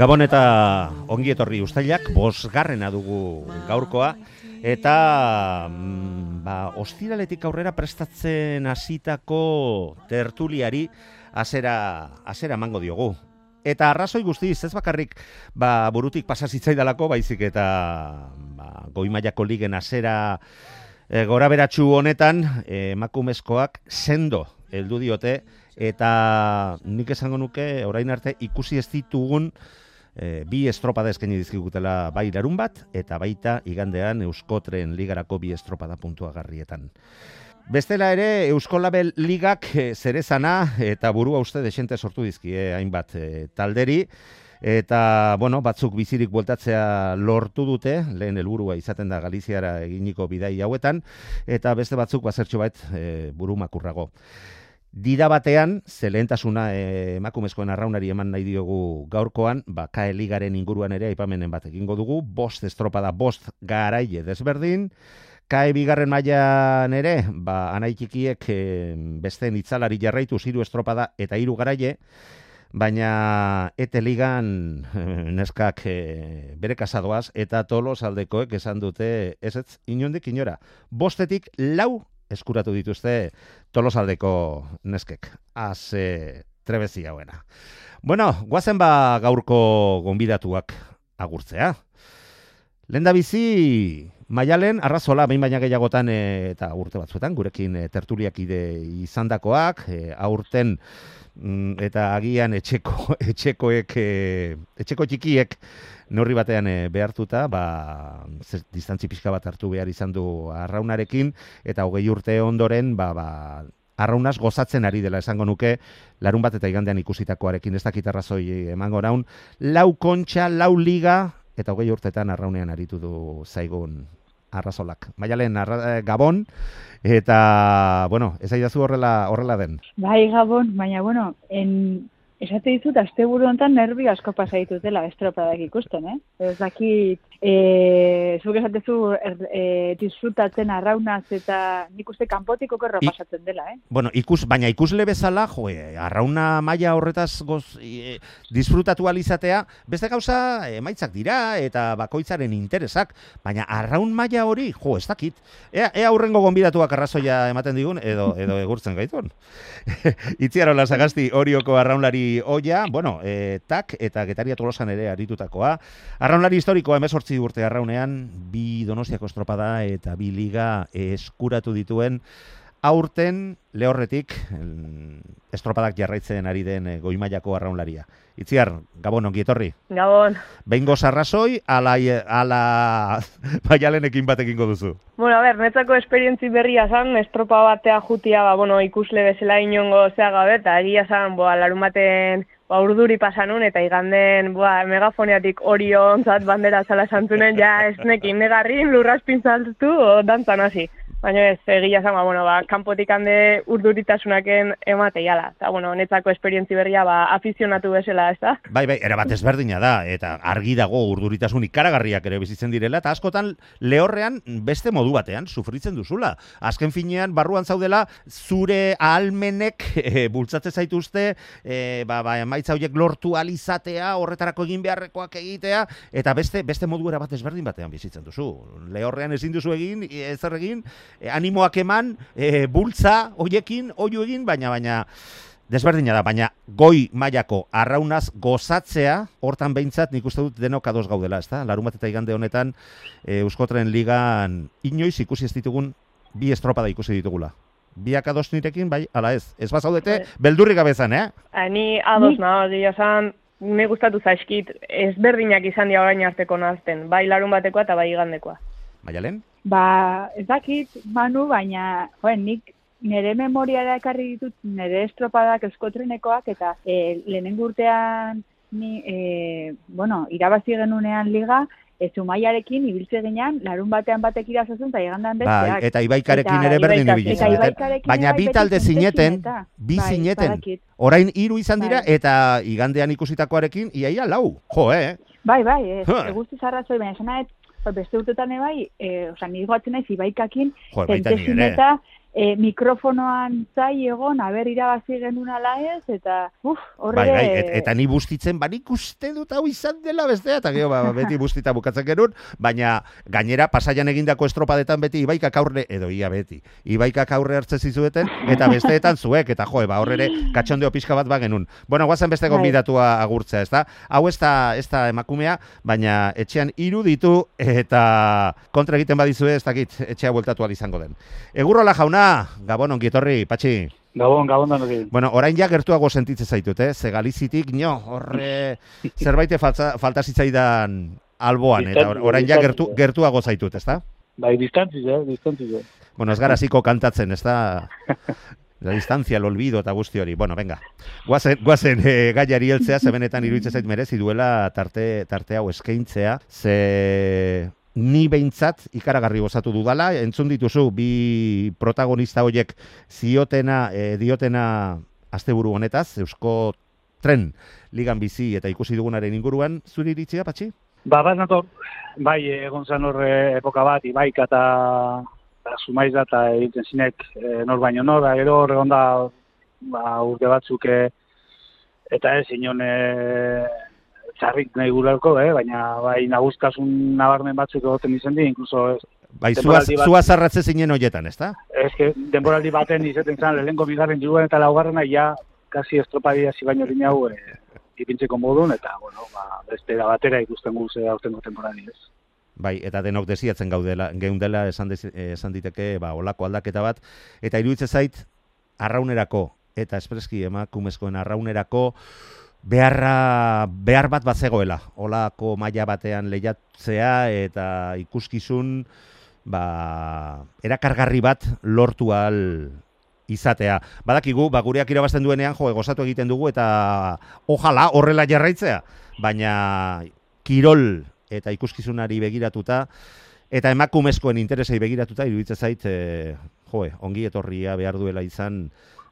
Gabon eta ongi etorri ustailak, bosgarrena dugu gaurkoa, eta mm, ba, ostiraletik aurrera prestatzen hasitako tertuliari azera, azera mango diogu. Eta arrazoi guztiz, ez bakarrik ba, burutik pasazitzaidalako, baizik eta ba, goimaiako ligen azera e, gora beratxu honetan, e, emakumezkoak sendo heldu diote, eta nik esango nuke orain arte ikusi ez ditugun e, bi estropada eskaini dizkigutela bai larun bat eta baita igandean Euskotren ligarako bi estropada puntuagarrietan. Bestela ere Euskolabel ligak e, zerezana eta burua uste desente sortu dizkie hainbat e, talderi eta bueno, batzuk bizirik bueltatzea lortu dute, lehen helburua izaten da Galiziara eginiko bidai hauetan eta beste batzuk bazertxo bait e, buru makurrago. Dida batean, zelentasuna e, emakumezkoen arraunari eman nahi diogu gaurkoan, ba, ligaren inguruan ere aipamenen bat egingo dugu, bost estropada, bost garaile desberdin, kae bigarren mailan ere, ba, anaitikiek e, beste itzalari jarraitu ziru estropada eta hiru garaile, baina ete ligan neskak e, bere kasadoaz eta tolos aldekoek esan dute ez ez inondik inora. Bostetik lau eskuratu dituzte tolosaldeko neskek. Az e, trebezi hauena. Bueno, guazen ba gaurko gonbidatuak agurtzea. Lenda bizi Maialen arrazola behin baina gehiagotan e, eta urte batzuetan gurekin e, tertuliak ide izandakoak e, aurten eta agian etxeko etxekoek e, etxeko txikiek neurri batean e, behartuta, ba, distantzi pixka bat hartu behar izan du arraunarekin, eta hogei urte ondoren, ba, ba, arraunaz gozatzen ari dela esango nuke, larun bat eta igandean ikusitakoarekin. Ez dakit arrazoi emango naun, lau kontxa, lau liga, eta hogei urtetan arraunean aritu du zaigun arrazolak. Maialen, arra, eh, Gabon, eta, bueno, ez aidazu horrela, horrela den. Bai, Gabon, baina, bueno, en, Esate dizut, azte buru honetan nervi asko pasaitu dela estropadak ikusten, eh? Ez dakit, e, zuk esatezu er, e, disfrutatzen arraunaz eta nik uste kanpotik okerro pasatzen dela, eh? Bueno, ikus, baina ikusle bezala, jo, arrauna maila horretaz goz, e, disfrutatu alizatea, beste gauza emaitzak dira eta bakoitzaren interesak, baina arraun maila hori, jo, ez dakit, ea, ea aurrengo gonbidatuak arrazoia ematen digun, edo, edo egurtzen gaitun. Itziarola sagasti horioko arraunlari oia, bueno, e, tak eta getaria tolosan ere aritutakoa. Arraunlari historikoa emezortzi urte arraunean, bi donostiako estropada eta bi liga eskuratu dituen, aurten lehorretik estropadak jarraitzen ari den e, goimaiako arraunlaria. Itziar, Gabon, ongi etorri? Gabon. Behin gozarrazoi, ala, ala baialenekin batekin duzu? Bueno, a ber, netzako esperientzi berria zan, estropa batea jutia, ba, bueno, ikusle bezala inongo zea gabe, eta egia zan, boa, larun baten ba, urduri pasanun, eta iganden, boa, megafoniatik orion zat bandera zala santunen, ja, esnekin negarrin, lurraspin zaltu, o, dantzan hasi. Baina ez, egia zama, bueno, ba, kanpotik hande urduritasunaken emate jala. Eta, bueno, netzako esperientzi berria, ba, afizionatu bezala, ez da? Bai, bai, era bat ezberdina da, eta argi dago urduritasun ikaragarriak ere bizitzen direla, eta askotan lehorrean beste modu batean sufritzen duzula. Azken finean, barruan zaudela, zure ahalmenek e, bultzatze zaituzte, e, ba, ba, emaitza horiek lortu alizatea, horretarako egin beharrekoak egitea, eta beste beste modu era bat ezberdin batean bizitzen duzu. Lehorrean ezin duzu egin, ezer egin, animoak eman, e, bultza, hoiekin, oio egin, baina, baina, desberdina da, baina goi mailako arraunaz gozatzea, hortan behintzat nik uste dut denok ados gaudela, ezta? Larun bat eta igande honetan, e, Euskotren ligan inoiz ikusi ez ditugun bi estropada ikusi ditugula. Biak ados nirekin, bai, ala ez. Ez bazaudete, Bai. beldurrik gabezan, eh? Ah, Ni ados nago, egia esan, ne gustatu zaizkit, ezberdinak izan dira orain arteko nazten, bai larun batekoa eta bai igandekoa. Maialen? Ba, ez dakit, Manu, baina, joen, nik nire memoriara ekarri ditut nire estropadak eskotrenekoak eta e, lehenengo urtean ni, e, bueno, irabazi genunean liga, ez umaiarekin ibiltze ginean, larun batean batek irazazun eta igandan Bai, besteak. eta ibaikarekin ere berdin. Ibaikarekin Baina bi bai talde zineten, bi Bai, zineten. badakit. Orain hiru izan dira Bai. eta igandean ikusitakoarekin iaia lau. Jo, eh? Bai, bai, ez, Ha. eguztiz arrazoi, baina esan beste urtetan bai, e, oza, nire goatzen naiz ibaikakin, Jo, baita e, mikrofonoan zai egon, aber irabazi genuen ala ez, eta, uf, horre... Bai, bai, et, eta ni bustitzen banik uste dut hau izan dela bestea, eta gero ba, beti bustita bukatzen genuen, baina gainera pasaian egindako estropadetan beti ibaikak aurre, edo ia beti, ibaikak aurre hartze zizueten, eta besteetan zuek, eta jo, ba, horre katxondeo pixka bat ba genuen. Bueno, guazen beste Bai. gonbidatua agurtzea, ezta? Hau ez da, ez da emakumea, baina etxean hiru ditu eta kontra egiten badizue, ez dakit, etxea bueltatu izango den. Egurrola jauna, Gabon, ongietorri, patxi. Gabon, gabon da nori. Bueno, orain ja gertuago sentitzen zaitut, eh? Ze Galizitik, nio, horre zerbait falta, falta zitzaidan alboan, eta or- orain ja gertu, gertuago zaitut, ezta? Bai, distantziz, eh, distantziz. eh. Bueno, ez gara ziko kantatzen, ezta? La distancia, el olvido eta guzti hori. Bueno, venga. Guazen, guazen e, gaiari heltzea, ze benetan iruditzen zait merezi duela tarte, tarte hau eskaintzea, ze ni behintzat ikaragarri gozatu dudala, entzun dituzu bi protagonista hoiek ziotena, e, diotena asteburu honetaz, Eusko Tren ligan bizi eta ikusi dugunaren inguruan, zuri iritzia, patxi? Ba, bat nator, bai, egon zen horre epoka bat, ibaik eta sumaiz da, eta egiten zinek e, nor baino nor, da, gero horre onda ba, urte batzuk eta ez inon txarrik nahi guralko, eh? baina bai naguztasun nabarmen batzuk egoten izen di, inkluso ez, Bai, zua, bat- zua zarratze zinen hoietan, ezta? ez que denboraldi baten izaten zen, lehenko bigarren juguan eta laugarrena, ja, kasi estropadia hasi baino lin hau e, ipintzeko modun, eta, bueno, ba, beste da batera ikusten guze aurtengo temporali, ez. Bai, eta denok desiatzen gaudela, geundela esan, dezi- eh, esan diteke, ba, olako aldaketa bat, eta iruditzen zait, arraunerako, eta espreski emakumezkoen arraunerako, beharra, behar bat bat zegoela, olako maila batean lehiatzea, eta ikuskizun, ba, erakargarri bat lortu al izatea. Badakigu, ba, gureak irabazten duenean, jo, egozatu egiten dugu, eta ojala horrela jarraitzea, baina kirol eta ikuskizunari begiratuta, eta emakumezkoen interesei begiratuta, iruditzen zait, e, joe, ongi etorria behar duela izan,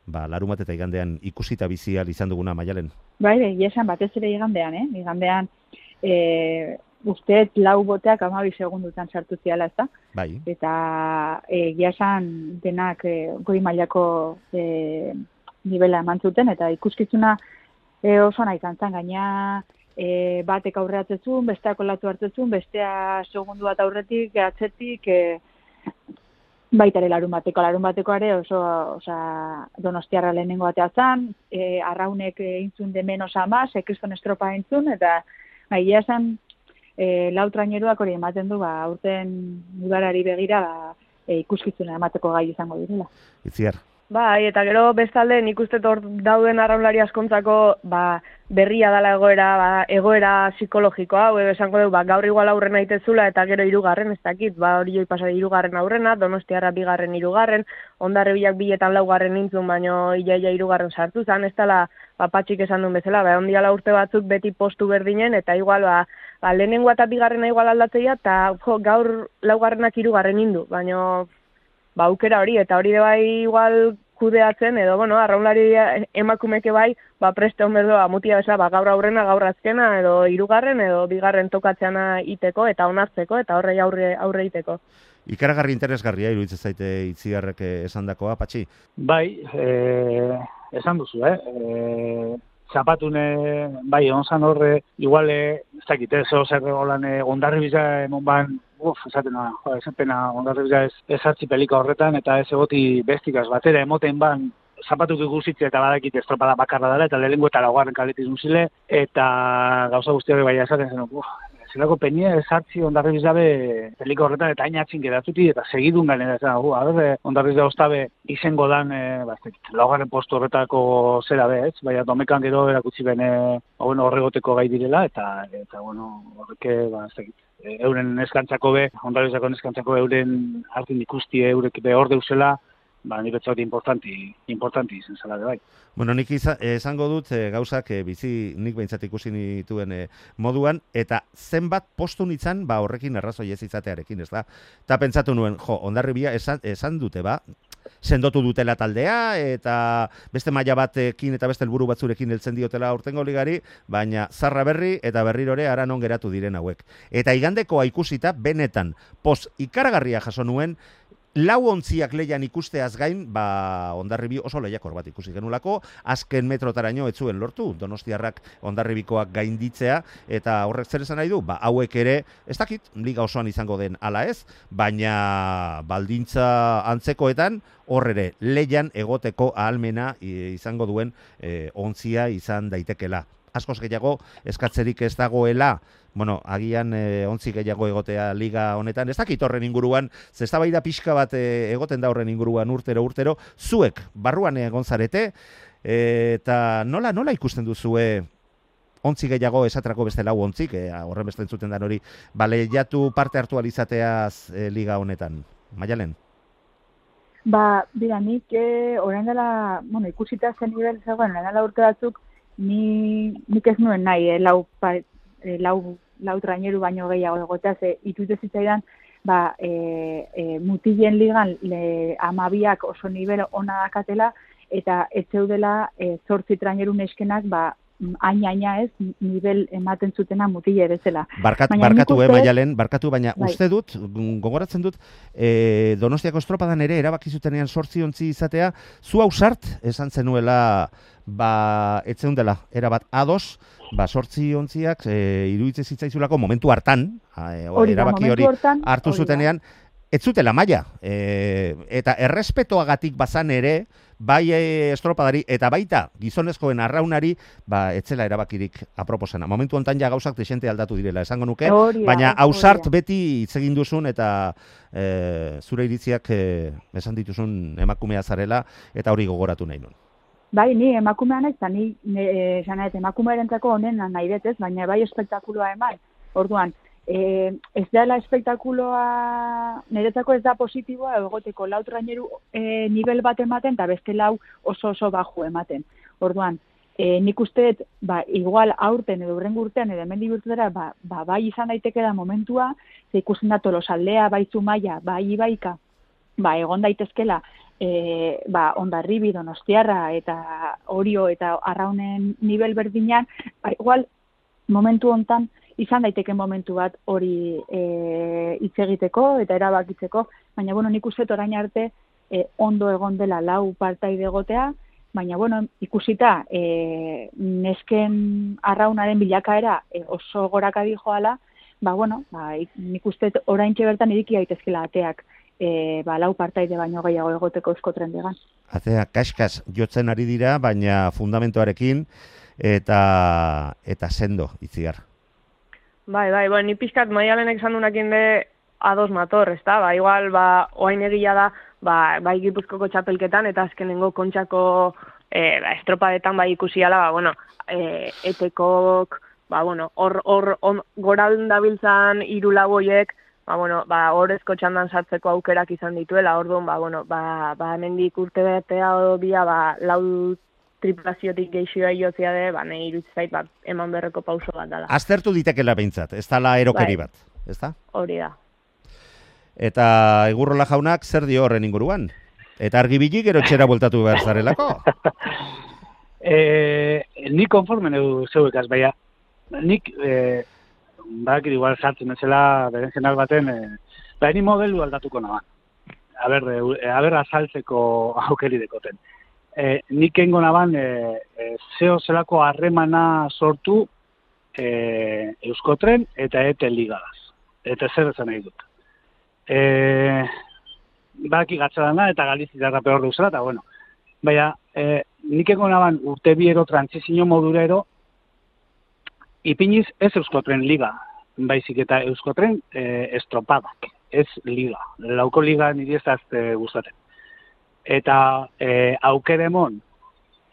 ba, larumat eta igandean ikusita bizial izan duguna maialen. Bai, bai, esan batez ere igandean, eh? Igandean, e, usteet lau boteak amabi segundutan sartu ziala, ez da? Bai, Eta egia esan denak e, goi mailako e, nivela eman zuten, eta ikuskizuna e, oso nahi kantzan, gaina e, batek aurreatzezun, besteak olatu hartzezun, bestea segundu bat aurretik, atzetik, e, baita ere larun bateko, larun ere oso, osa, donostiarra lehenengo batea zan, e, arraunek eintzun de menos ama, sekriston estropa eintzun, eta bai, egia esan, e, lau traineruak hori ematen du, ba, aurten udarari begira, ba, e, ikuskizuna emateko gai izango direla. itziar. Bai, eta gero bestalde nik uste hor dauden arraunlari askontzako ba, berria dala egoera, ba, egoera psikologikoa, hau esango dugu, ba, gaur igual aurrena itezula eta gero hirugarren ez dakit, ba, hori joi pasa hirugarren aurrena, donostiarra bigarren hirugarren, ondarre bilak biletan laugarren nintzun, baino iaia hirugarren sartu zan, ez dela, ba, patxik esan duen bezala, ba, ondiala urte batzuk beti postu berdinen, eta igual, ba, ba lehenengoa eta bigarrena igual aldatzeia, eta jo, gaur laugarrenak hirugarren indu, baino ba, aukera hori, eta hori de bai igual kudeatzen, edo, bueno, arraunlari emakumeke bai, ba, preste hon berdoa, mutia besa, ba, gaur aurrena, gaur azkena, edo hirugarren edo bigarren tokatzeana iteko, eta onartzeko, eta horrei aurre, aurre iteko. Ikaragarri interesgarria iruditzen zaite itziarrek esandakoa, patxi. Bai, e, esan duzu, eh? E, zapatune, bai, onzan horre, igual, e, ez dakit, ez zer holan, e, ondarri biza emon ban, uf, esatena, jo, esatena, ondarri biza ez, ez hartzi pelika horretan, eta ez egoti bestikaz batera, emoten ban, zapatuk ikusitze eta badakit estropada bakarra dela, eta lehenengo eta laugarren kaletik zile, eta gauza guzti hori bai esaten zen, uf, zelako penie esartzi ondarribiz dabe peliko horretan eta ainatzin geratuti eta segidun garen ez da, hu, a ber, ondarribiz da ostabe izengo dan, e, ba, ez dakit, laugarren postu horretako zera be, ez? Baina domekan gero erakutsi bene, ba, bueno, horregoteko gai direla eta, eta bueno, horreke, ba, ez dakit, euren eskantzako be, ondarribizako eskantzako euren hartin ikusti eurek be hor deusela, ba, ni betza hori importanti, importanti izen zela de bai. Bueno, nik iza, esango dut e, gauzak e, bizi nik behintzat ikusi nituen e, moduan, eta zenbat postu nitzan, ba horrekin errazoi ez izatearekin, ez da? Ta pentsatu nuen, jo, ondarribia esan, esan dute, ba, sendotu dutela taldea, eta beste maila batekin eta beste helburu batzurekin heltzen diotela urtengo ligari, baina zarra berri eta berrirore ara non geratu diren hauek. Eta igandekoa ikusita, benetan, pos ikaragarria jaso nuen, lau ontziak leian ikusteaz gain, ba, ondarribi oso lehiakor bat ikusi genulako, azken metrotaraino etzuen lortu, donostiarrak ondarribikoak gainditzea, eta horrek zer esan nahi du, ba, hauek ere, ez dakit, liga osoan izango den ala ez, baina baldintza antzekoetan, horrere, leian egoteko ahalmena izango duen e, ontzia izan daitekela askoz gehiago eskatzerik ez dagoela bueno, agian e, ontzi gehiago egotea liga honetan, ez dakit horren inguruan, zestabai da pixka bat e, egoten da horren inguruan urtero urtero, zuek barruan egon zarete, eta nola nola ikusten duzue ontzi gehiago esatrako beste lau ontzik, e, horren beste entzuten dan hori, bale jatu parte hartu alizateaz e, liga honetan, maialen? Ba, dira, nik e, orain dela, bueno, ikusita zen nivel zegoen, orain dela urte batzuk, ni, nik ez nuen nahi, e, lau, pa, e, lau lau traineru baino gehiago egotea, ze itute zitzaidan, ba, e, e, mutilen ligan le, amabiak oso nivel ona dakatela, eta ez zeudela e, zortzi traineru neskenak, ba, aina-aina ez, nivel ematen zutena mutile bezala. Barkat, barkatu, uste, eh, maialen, barkatu, baina bai. uste dut, gogoratzen dut, e, Donostiako estropadan ere, erabaki zutenean sortzi ontzi izatea, zu hausart, esan zenuela, ba, etzeun dela, erabat ados, ba, sortzi ontziak e, iruditzen zitzaizulako momentu hartan, e, erabaki hori hartu zutenean, ez zutela maia. E, eta errespetoagatik bazan ere, bai e, estropadari, eta baita gizonezkoen arraunari, ba, etzela erabakirik aproposena. Momentu hontan ja gauzak desente aldatu direla, esango nuke, baina hausart beti hitz egin duzun eta e, zure iritziak e, esan dituzun emakumea zarela, eta hori gogoratu nahi nun. Bai, ni emakumea naiz, ni esan nahi, emakumearentzako honen nahi betez, baina bai espektakuloa eman. Orduan, e, ez dela espektakuloa, niretzako ez da positiboa, egoteko lau traineru e, nivel bat ematen, eta beste lau oso oso baju ematen. Orduan, e, nik usteet, ba, igual aurten edo urren urtean, edo hemen dira, ba, ba, bai izan daiteke da momentua, ze ikusten da tolosaldea, bai zumaia, bai ibaika, ba, egon daitezkela, e, ba, ondarribi, donostiarra eta orio eta arraunen nivel berdinean, ba, igual momentu hontan izan daiteke momentu bat hori e, hitz egiteko eta erabakitzeko, baina bueno, nik uste orain arte e, ondo egon dela lau partaide egotea, baina bueno, ikusita e, nesken arraunaren bilakaera e, oso goraka joala, ba bueno, ba, nik uste orain bertan iriki daitezkela ateak e, ba, lau partaide baino gehiago egoteko eusko trendegan. Azea, kaskas jotzen ari dira, baina fundamentoarekin eta eta sendo itziar. Bai, bai, bai, ni pizkat maialenek esan dunakin de ados mator, ez da? Ba, igual, ba, oain egila da, ba, bai gipuzkoko txapelketan, eta azkenengo kontxako e, ba, estropadetan bai ikusiala, ba, bueno, e, etekok, ba, bueno, hor, hor, goraldun dabiltzan irulagoiek, ba, bueno, ba, horrezko txandan sartzeko aukerak izan dituela, orduan, ba, bueno, ba, ba, nendik urte betea bia, ba, lau triplaziotik geixioa iotzia de, ba, nahi irutzait, ba, eman berreko pauso bat dala. Aztertu ditekela behintzat, ez la erokeri bai. bat, ez da? Hori da. Eta egurrola jaunak zer dio horren inguruan? Eta argibili gero txera bultatu behar zarelako? e, ni konformen edu zeuekaz, baina nik e, bakit igual sartzen ezela beren jenal baten, e, ba, ni modelu aldatuko naban. Aber, e, aber azaltzeko aukeri dekoten. E, nik engo naban, e, e, zeo zelako harremana sortu e, Euskotren eta ete ligaz. Eta zer esan nahi dut. E, baki gatzadana eta galizitarra peor duzela, eta bueno. Baina, e, nik engo naban urte biero, trantzizio modurero, ipiniz ez euskotren liga baizik eta Euskotren e, estropadak, ez liga. Lauko liga niri ez e, gustatzen. Eta e, aukeremon,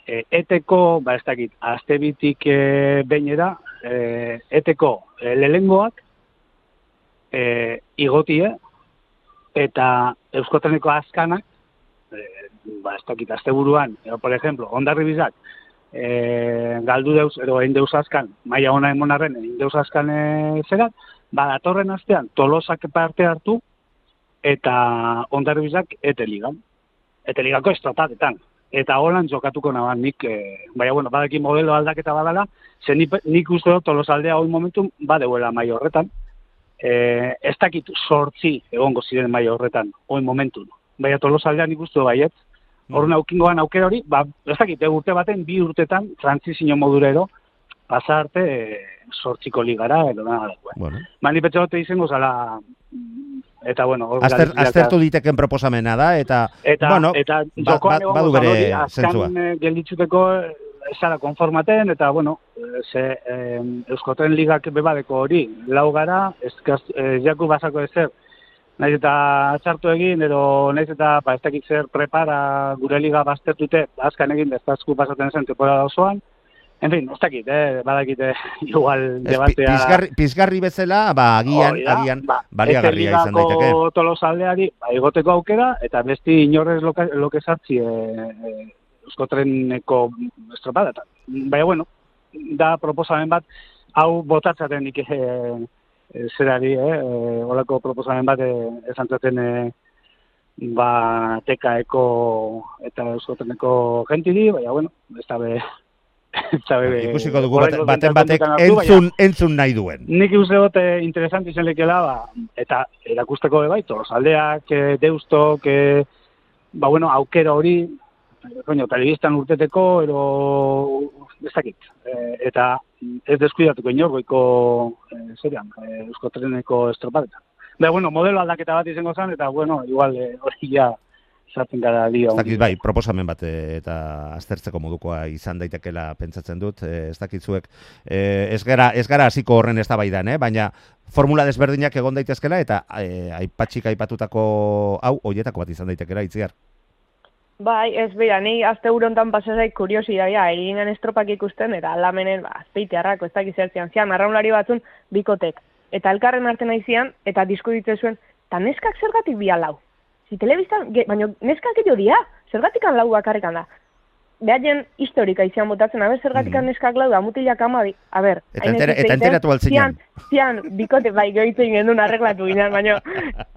e, eteko, ba ez dakit, azte bitik e, bainera, e, eteko e, lehengoak, e, igotie, eta Euskotreneko azkanak, e, ba ez dakit, azte buruan, e, por ejemplo, ondarri bizak, e, galdu deuz, edo egin deuz azkan, maia ona emonarren, egin deuz azkan e, zerat, ba, datorren astean, tolosak parte hartu, eta ondarri bizak, ete Ete ligako estropatetan. Eta holan jokatuko naban nik, e, baina, bueno, badaki modelo aldaketa badala, ze nik, nik uste dut tolosaldea hori momentu badeuela mai horretan, e, ez dakit sortzi egongo ziren mai horretan, hori momentu. Baina tolosaldea nik uste baiet, Horren mm. aukingoan aukera hori, ba, ez dakit, eh, urte baten, bi urtetan, transizio modurero, pasa arte, e, sortziko ligara, edo da, eh. bueno. Mani dute izango zala, eta bueno... Azter, aztertu diteken proposamena da, eta, eta bueno, eta ba, ba, badu bere zentzua. Gelditzuteko, zara konformaten, eta bueno, ze eh, Euskotren ligak bebadeko hori, lau gara, ez eh, jaku basako ezer, naiz eta txartu egin, edo naiz eta ba, ez dakit zer prepara gure liga baztertute, azkan egin, ez dazku pasaten zen temporada osoan, En fin, ez dakit, eh, badakit, eh, igual debatea... Pizgarri, pizgarri bezala, ba, agian, oh, agian, ba, baliagarria izan daiteke. Eta tolosaldeari, ba, egoteko aukera, eta besti inorrez loke, loke sartzi eh, eh, euskotreneko estropada. Baina, bueno, da proposamen bat, hau botatzaten nik eh, e, zerari, eh, e, olako proposamen bat eh, esan zaten eh, ba, tekaeko eta euskotreneko gentiri, baina, bueno, ez da be... Zabe, Ikusiko dugu baten, baten batek entzun, entzun nahi duen. Nik uste dut interesant izan lekela, ba, eta erakusteko bai, aldeak, deustok, ba, bueno, aukera hori, coño, telebistan urteteko, ero, ez dakit. E, eta ez deskuidatuko inorgoiko e, zerian, e, eusko treneko estropadetan. Ba, bueno, modelo aldaketa bat izango zen, eta, bueno, igual e, hori ja sartzen gara dio. Ez dakit, bai, proposamen bat eta aztertzeko modukoa izan daitekela pentsatzen dut, e, ez dakit zuek, e, ez, gara, ez gara hasiko horren ez da baidan, eh? baina formula desberdinak egon daitezkela, eta e, aipatxik aipatutako hau, hoietako bat izan daitekela, itziar. Bai, ez bera, ni azte urontan pasazaik kuriosi da, ja, eginen estropak ikusten, eta alamenen, ba, azpeite harrako, ez dakiz zertzian, zian, arraunlari batzun, bikotek. Eta elkarren arte nahi zian, eta diskuditzen zuen, eta neskak zergatik bi lau. Si telebiztan, baina neskak edo dia, zergatik lau bakarrikan da behaien historika izan botatzen, aber, zergatik mm. neskak lau da, mutilak amabi, aber. Eta, entera, eta enteratu altzinean. Zian, zian, bikote, bai, goitzen gendun arreglatu ginen, baina,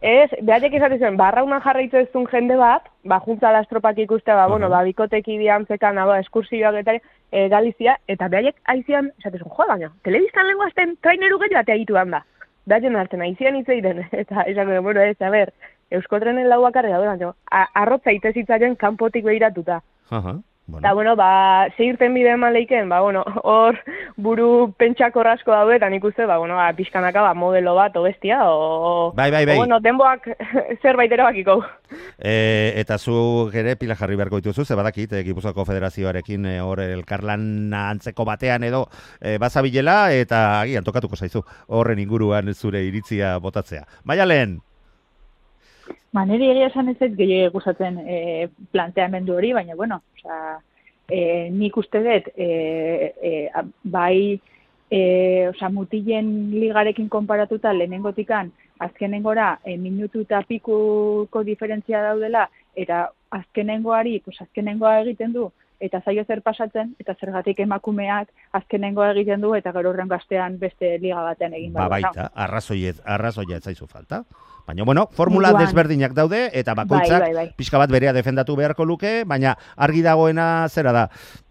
ez, behaiek izaten zuen, barrauna jarraitu ez jende bat, ba, juntza estropak ikuste, ba, bueno, ba, bikotek idian zekan, ba, eskursioak eta e, Galizia, eta behaiek aizian, esaten zuen, jo, baina, telebiztan lenguazten traineru gehiago eta egitu da. Behaien hartzen, aizian hitz egiten, eta izan, bueno, ez, a ber, Euskotrenen lauak arrega, baina, arrotza itezitzaren kanpotik behiratuta. Aha. Bueno. Da, bueno, ba, zeirten bide eman lehiken, ba, bueno, hor buru pentsako rasko daude, eta nik uste, ba, bueno, ba, pixkanaka, ba, modelo bat, o bestia, o... Bai, bai, bai. O, bueno, denboak zerbait erabakiko. E, eta zu ere pila jarri beharko dituzu, ze badakit, e, Gipuzako Federazioarekin e, hor elkarlan antzeko batean edo e, bazabilela, eta agian tokatuko zaizu horren inguruan zure iritzia botatzea. Baina lehen, Ba, niri egia esan ez gehiago gustatzen e, planteamendu hori, baina, bueno, oza, e, nik uste dut, e, e, bai, e, oza, mutilen ligarekin konparatuta lehenengotikan, azkenengora, e, minutu eta pikuko diferentzia daudela, eta azkenengoari, pues, azkenengoa egiten du, eta zaio zer pasatzen, eta zergatik emakumeak azkenengoa egiten du, eta gero horren gaztean beste liga batean egin. Ba, baita, arrazoiet, arrazoiet zaizu falta. Baina, bueno, formula desberdinak daude, eta bakoitzak bai, bai, bai. pixka bat berea defendatu beharko luke, baina argi dagoena zera da,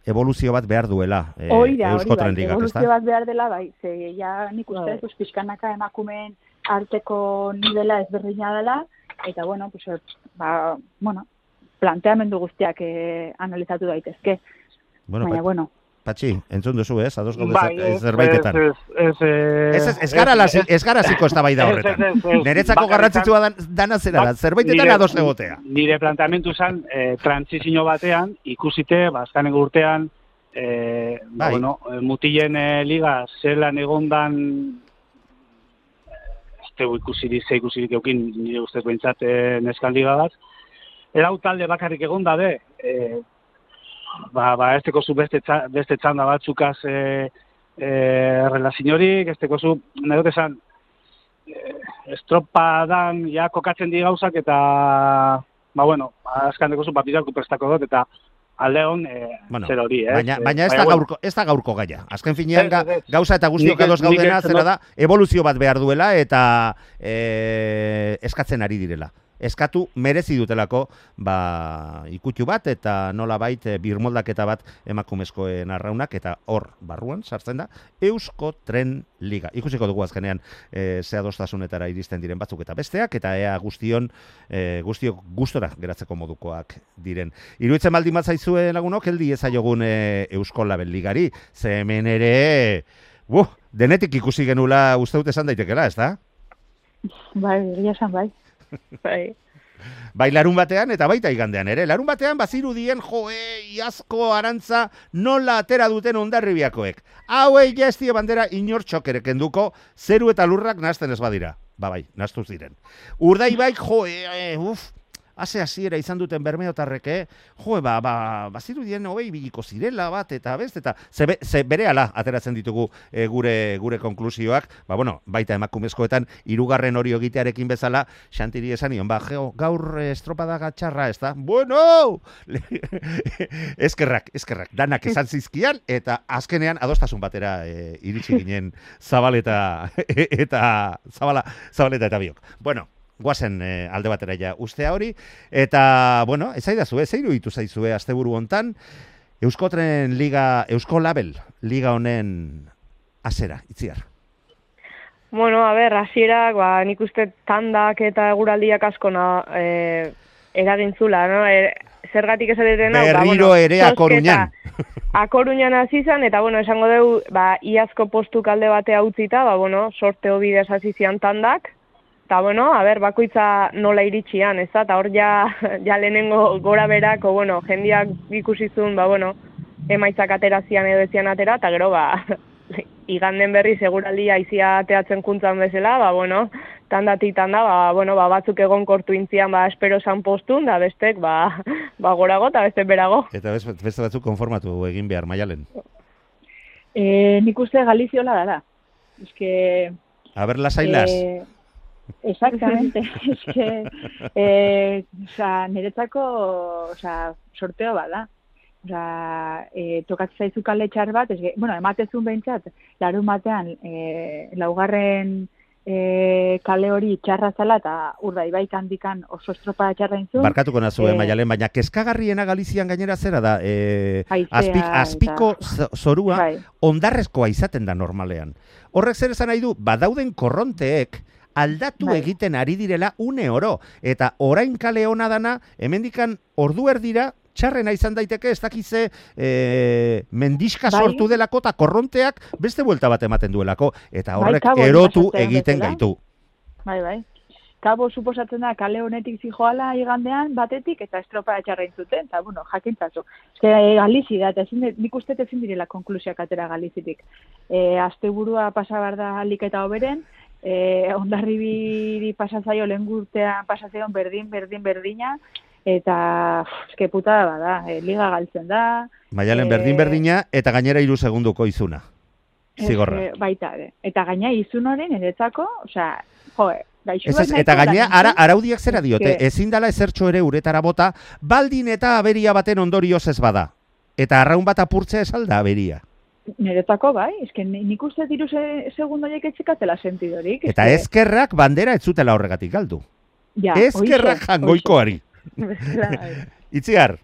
evoluzio bat behar duela e, Euskotren bai, Evoluzio bat behar dela, bai, ze, ja nik uste, bai. pixkanaka emakumeen arteko nivela ezberdina dela, eta, bueno, pues, ba, bueno, planteamendu guztiak eh, analizatu daitezke. Bueno, Baina, bueno, Patxi, entzun duzu, ez? Ados gaude bai, zerbaitetan. Ez, ez, ez, ez, ez, gara, ez, ez gara ziko ez da bai da horretan. Neretzako garrantzitsua dan, dana zera da, zerbaitetan ados egotea. Nire planteamentu zen, eh, transizio batean, ikusite, bazkanen urtean, eh, bai. bueno, mutilen eh, liga zelan egondan teu ikusirik, ze ikusirik eukin, nire ustez behintzat e, neskan liga bat. Erau talde bakarrik egon da be, e, ba, ba, ez teko zu beste, txa- beste txanda batzukaz e, e, relaziorik, ez teko zu, nahi dut esan, e, estropa dan, ja, kokatzen di gauzak, eta, ba, bueno, azkan deko zu, papirako prestako dut, eta alde hon, e, Bueno, zer hori, eh? Baina, baina ez da gaurko, ez da gaurko gaia. Azken finean ga, gauza eta guztiok ados nik gaudena zera da evoluzio bat behar duela eta e, eskatzen ari direla. Eskatu merezi dutelako ba, ikutu bat eta nola bait birmoldaketa bat emakumezkoen arraunak eta hor barruan sartzen da Eusko Tren Liga. Ikusiko dugu azkenean e, ze adostasunetara iristen diren batzuk eta besteak eta ea guztion e, guztiok gustora geratzeko modukoak diren. Iruitzen baldin bat zaizue lagunok, heldi ezaiogun e, Eusko Label Ligari, ze hemen ere, buh, denetik ikusi genula uste dut esan daitekela, ez da? Bai, egia esan bai. Bai. Bai larun batean eta baita igandean ere. Larun batean bazirudien joe, iazko arantza nola atera duten ondarribiakoek. Ez die bandera inor txokere kenduko, zeru eta lurrak nazten ez badira. Ba bai, naztu ziren. Urdai bai, joe, e, uf, Ase hasiera izan duten bermeotarreke, jo, ba, ba, bazirudien hobei biliko zirela bat, eta best, eta ze, be- ze berehala ateratzen ditugu e, gure gure konklusioak, ba, bueno, baita emakumezkoetan, hirugarren hori egitearekin bezala, xantiri esan nion, ba, geo, gaur eh, estropada gatxarra, ez da? Bueno! eskerrak, eskerrak, danak esan zizkian, eta azkenean adostasun batera e, iritsi ginen zabaleta, eta zabala, zabaleta eta biok. Bueno, guazen eh, alde batera ja ustea hori, eta, bueno, ez zaidazu, ez iruditu zaizue asteburu hontan, Euskotren Liga, Eusko Label, Liga honen azera, itziar. Bueno, a ber, hasierak, ba, nik uste tandak eta eguraldiak asko na, e, eragin zula, no? E, zergatik esaten hau, ba, Berriro ere Akoruñan. Akoruñan hasi zen, eta, bueno, esango dugu, ba, iazko postu kalde batea utzita, ba, bueno, sorteo bidez hasi zian tandak, eta, bueno, a ber, bakoitza nola iritsian, ez da, eta hor ja, ja lehenengo gora berako, bueno, jendiak ikusizun, ba, bueno, emaitzak aterazian edo ezian atera, eta gero, ba, iganden berri seguraldia aizia ateatzen kuntzan bezala, ba, bueno, tandatik tanda, ba, bueno, ba, batzuk egon kortu intzian, ba, espero san postun, da bestek, ba, ba gorago eta beste berago. Eta beste, beste batzuk konformatu egin behar, maialen. E, nik uste Galiziola dara. Ez que... A ver, las ailas. Exactamente. es que, eh, o sea, niretzako, o sea, sorteo bada. O sea, eh, tokatzen zaizu kale txar bat, ez, bueno, ematezun behintzat, larun batean, eh, laugarren eh, kale hori txarra zala, eta urda ibaik handikan oso estropa txarra intzun. Barkatuko nazu, eh, eh, maialen, baina kezkagarriena Galizian gainera zera da, eh, Haizea azpik, eta- azpiko zo- zorua Bai. ondarrezkoa izaten da normalean. Horrek zer esan nahi du, badauden korronteek aldatu Bai. egiten ari direla une oro. Eta orain kale ona dana, hemendikan ordu erdira, txarrena izan daiteke, ez dakize e, mendiska Bai. sortu delako eta korronteak beste buelta bat ematen duelako. Eta Bai, horrek Kabon erotu egiten bezala. gaitu. Bai, bai. Kabo suposatzen da kale honetik zijoala igandean batetik eta estropa etxarrain zuten, eta bueno, jakintzazu. Eske e, Galizi da, eta ezin, nik uste ezin direla konklusioak atera Galizitik. E, asteburua pasa behar da alik eta oberen, e, ondarribiri pasatzaio lehen gurtean pasatzaion berdin, berdin, berdina, eta eske putada bada, e, liga galtzen da, Maialen Eh, berdin-berdina eta gainera hiru segunduko izuna. Zigorra. e, baita ere. Eta gaina izun hori niretzako, osea, jo, gaixo Ez, ez, eta gainea ara, araudiak zera diote, ezin dala ezertxo ere uretara bota, baldin eta aberia baten ondorioz ez bada. Eta arraun bat apurtzea ez alda aberia. Niretako bai, eske ni- nik uste diru se, segundo horiek etxikatela sentidorik. Eta eske- ezkerrak bandera ez zutela horregatik galdu. ja, Ezkerrak hoxe, jangoikoari. Itziar,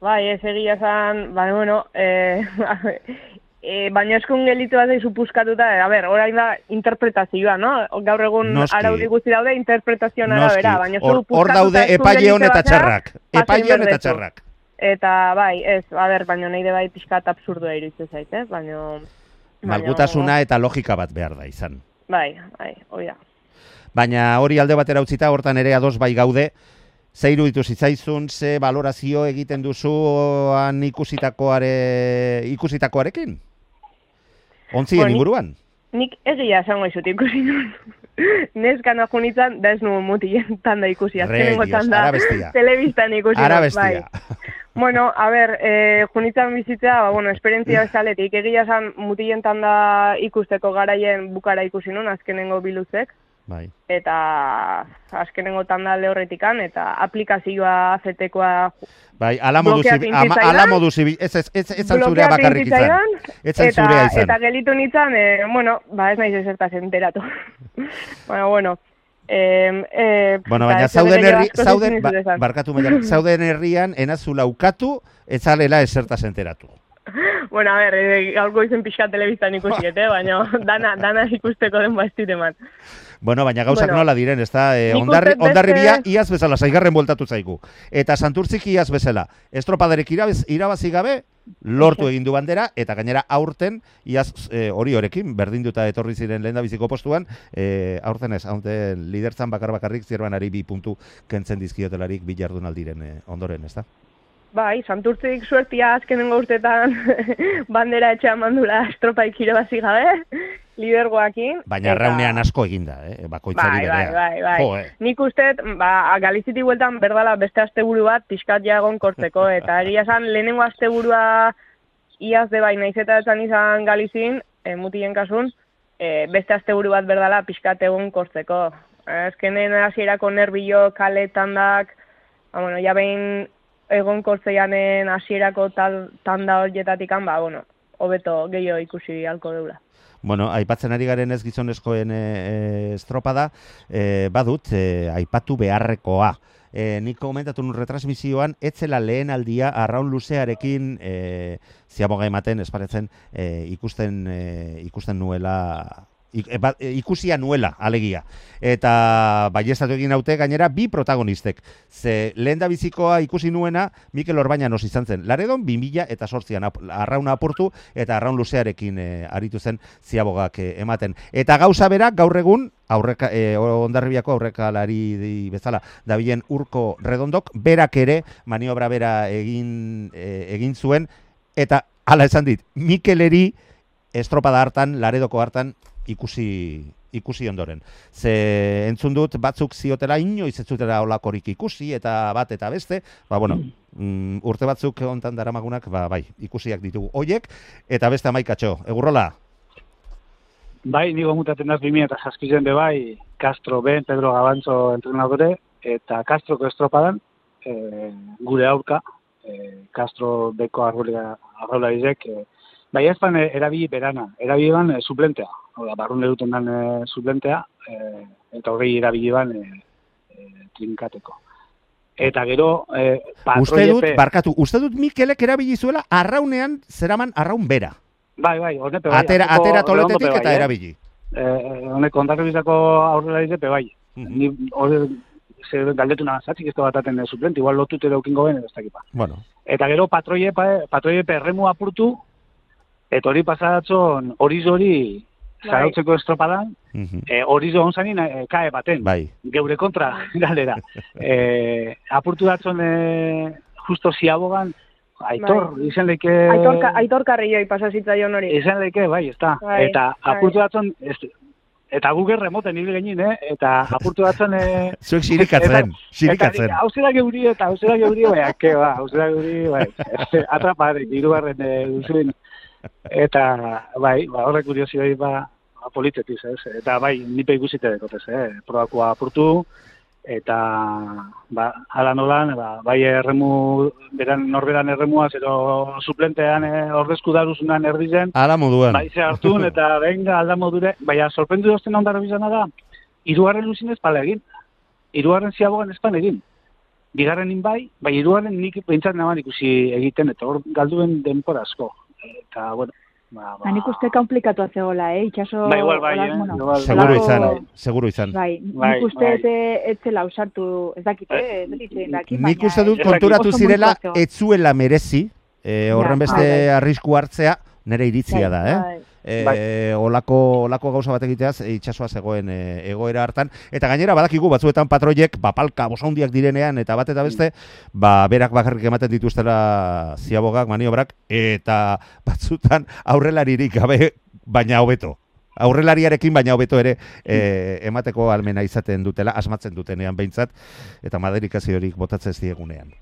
Bai, ez egia zan, ba, bueno, e, e, baina eskun gelitu bat zaizu puskatuta, a ber, orain da interpretazioa, no? Gaur egun Noski. araudi guzti daude interpretazioan arabera, baina hor, hor daude epaile hon eta txarrak. Epaile hon eta txarrak. Eta bai, ez, a ber, baina nahi de bai pixkat absurdoa iruditzen zait, ez? Baina- Malgutasuna eta logika bat behar da izan. Bai, bai, hoi da. Baina hori alde batera utzita, hortan ere ados bai gaude, ze iruditu zitzaizun, ze valorazio egiten duzu han ikusitakoare, ikusitakoarekin? Ontzien Bueno, nik- inguruan? nik egia esango izut ikusi nuen. Neskana junitzen, da ez nuen mutien tanda ikusi. Azkenengo Re, Dios, tanda ara bestia. telebistan ikusi. Ara nuen, bai. Bueno, a ber, e, junitzen bizitzea, ba, bueno, esperientzia bezaletik, egia esan mutilen tanda ikusteko garaien bukara ikusi nuen, azkenengo biluzek, Bai. eta azkenengo tanda lehorretikan, eta aplikazioa azetekoa Bai, ala modu Blokeatu zibi, ama, ala modu zibi, ez ez ez ez zurea blokeatu bakarrik izan. Ez zan eta, zurea izan. Eta gelitu nintzen, e, bueno, ba ez naiz ezertaz enteratu. bueno, bueno. Eh, eh, Bueno, ba, baina ez zauden herri, zauden, ba, barkatu mailan, zauden herrian enazula ukatu, etzalela esertaz enteratu. Bueno, a ber, eh, gaurko izen pixka telebistan ikusiet, eh? baina dana, dana ikusteko den bastit eman. Bueno, baina gauzak Bueno, nola diren, ez da, e, nik ondarri, uste beste- ondarribia iaz bezala, zaigarren bueltatu zaigu. Eta santurtzik iaz bezala, estropaderek irabaz, irabazi gabe, lortu egin du bandera, eta gainera aurten, iaz e, hori horekin, berdinduta etorri ziren lehen biziko postuan, e, aurten ez, aurten lidertzan bakar bakarrik zirbanari bi puntu kentzen dizkiotelarik bi jardunaldiren e, ondoren, ez da? Bai, santurtzik suertia azkenengo urtetan bandera etxean mandula estropaik irabazi gabe, lidergoakin. Baina eta- raunean asko eginda, eh? bakoitzari Bai, bai, berea. bai, bai. Jo, eh? Nik uste, ba, Galiziti bueltan berdala beste asteburu bat pixkat ja egon kortzeko, eta egia esan lehenengo asteburua iaz de bai, naiz eta esan izan Galizin, e, mutien kasun, e, beste asteburu bat berdala pixkat egon kortzeko. Azkenen hasierako nerbio kale tandak, ba, bueno, ja behin egon kortzeianen hasierako tal, tanda horietatik ba, bueno, hobeto gehiago ikusi halko deula. Bueno, aipatzen ari garen ez gizonezkoen e, e, estropada, e, badut, e, aipatu beharrekoa. E, nik komentatu nun retransmisioan, etzela lehen aldia arraun luzearekin e, ziaboga ematen, esparetzen, e, ikusten, e, ikusten nuela e, ba- e, ikusia nuela, alegia. Eta baiestatu egin haute gainera bi protagonistek. Ze lehen bizikoa ikusi nuena Mikel Orbañanos izan zen. Laredon 2000 eta sortzian arrauna apurtu eta arraun luzearekin e, aritu zen ziabogak e, ematen. Eta gauza bera gaur egun aurreka, e, ondarribiako aurrekalari bezala dabilen urko redondok, berak ere maniobra bera egin, e, egin zuen, eta hala esan dit, Mikeleri estropada hartan, laredoko hartan, ikusi ikusi ondoren. Ze entzun dut batzuk ziotela inoiz ez zutela olakorik ikusi eta bat eta beste, ba bueno, mm, urte batzuk hontan daramagunak, ba bai, ikusiak ditugu hoiek eta beste amaikatxo. Egurrola, Bai, nigo mutaten naz 2000 eta saskizen be bai, Castro Ben, Pedro Gabantzo entrenadore, eta Castroko estropadan, e, gure aurka, e, Castro beko arrula, arrula izek, e, bai ez ban e, erabili berana, erabili ban e, suplentea, Oda, barrun duten dan e, suplentea, e, eta hori erabili ban e, e, trinkateko. Eta gero, e, uste dut, patroiepe- barkatu, uste dut Mikelek erabili zuela arraunean zeraman arraun bera. Bai, bai, honepe bai. Atera, atera toletetik bai, eta eh? erabili. Eh, honek ondarribizako aurrela dizepe bai. Mhm. Ni hori ze galdetu nahi, zatzik ez da bataten suplente, igual lotut ere ukingo ben, ez dakipa. Bueno, Eta gero patroie, pa, patroie perremu apurtu, eta hori pasadatzon hori hori Bai. zarautzeko estropadan, mhm, e, hori zo onzanin e, kae baten, bai. geure kontra galdera. e, apurtu datzon e, justo ziabogan, aitor, Bai. izan leke... Aitor, ka- aitor karrioi pasazitzaion hori. Izan leke, bai, ez da. Bai, eta bai. apurtu datzon, ez, eta gu gerremoten hile genin, eh? Eta apurtu datzon... Eh, Zuek xirikatzen, xirikatzen. Hau zera geuri, eta hau zera geuri, bai, ake, ba, hau zera geuri, bai. Atrapadek, irugarren e, duzuen. Eta, bai, ba, horrek kuriosioi, ba, ba politetiz, ez? Eta, bai, nipe ikusite dekotez, eh? Probakoa apurtu, eta, ba, ala nolan, ba, bai erremu, beran, norberan erremuaz, edo suplentean e, ordezku daruzunan erdizen, Ala moduan. Bai, ze hartun eta venga alda modure, baina sorprendu dozten ondara bizana da, irugarren luzin ez pala egin, irugarren ziabogan ez egin. Bigarrenin bai, bai irugarren nik behintzat naban ikusi egiten, eta hor galduen denpora asko. Eta, bueno, ba, ba. Nik uste komplikatu zegoela, eh? Itxaso... Ba, igual bai, eh? bueno, Igual, Seguro Holako- izan, seguro izan. Bai, Bai, nik uste bai. ez ez zela usartu, ez dakit, eh? Ez dakit, Nik baina, uste dut konturatu zirela Oso multzoa. ez zuela merezi, e, horren beste bai, bai. arrisku hartzea, nire iritzia Bai, da, eh? E, Bai. olako, olako gauza bat egiteaz e, itxasoa zegoen e, egoera hartan eta gainera badakigu batzuetan patroiek bapalka bosaundiak direnean eta bat eta beste ba berak bakarrik ematen dituztela ziabogak maniobrak eta batzutan aurrelaririk gabe baina hobeto aurrelariarekin baina hobeto ere e, emateko almena izaten dutela, asmatzen dutenean behintzat, eta maderikaziorik botatzen ez diegunean.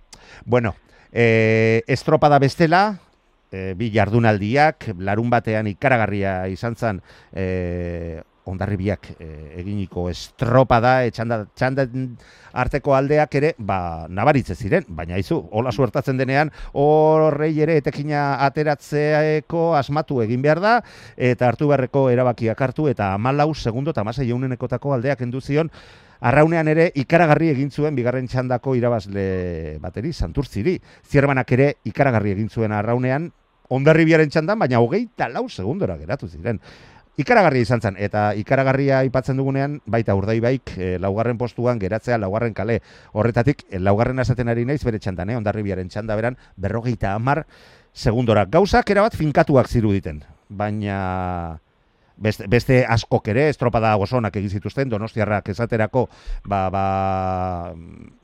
Bueno, e, estropada bestela, e, bi jardunaldiak, larun batean ikaragarria izan zen, e, ondarribiak e, eginiko estropada, e, txanda, arteko aldeak ere, ba, nabaritze ziren, baina izu, hola suertatzen denean, horrei ere etekina ateratzeeko asmatu egin behar da, eta hartu beharreko erabakiak hartu, eta amalau segundo eta amasei jaunenekotako aldeak enduzion, Arraunean ere ikaragarri egin zuen bigarren txandako irabazle bateri, santurtziri. Zierbanak ere ikaragarri egin zuen arraunean, ondarribiaren txandan, baina hogeita lau segundora geratu ziren. Ikaragarria izan zen, eta ikaragarria aipatzen dugunean, baita urdaibaik e, laugarren postuan geratzea laugarren kale. Horretatik, e, laugarren esaten ari naiz bere txandan, eh? ondarribiaren txanda beran, berrogeita amar segundora. Gauzak erabat finkatuak ziruditen, baina beste, beste askok ere, estropada gozonak egin zituzten, donostiarrak esaterako, ba, ba,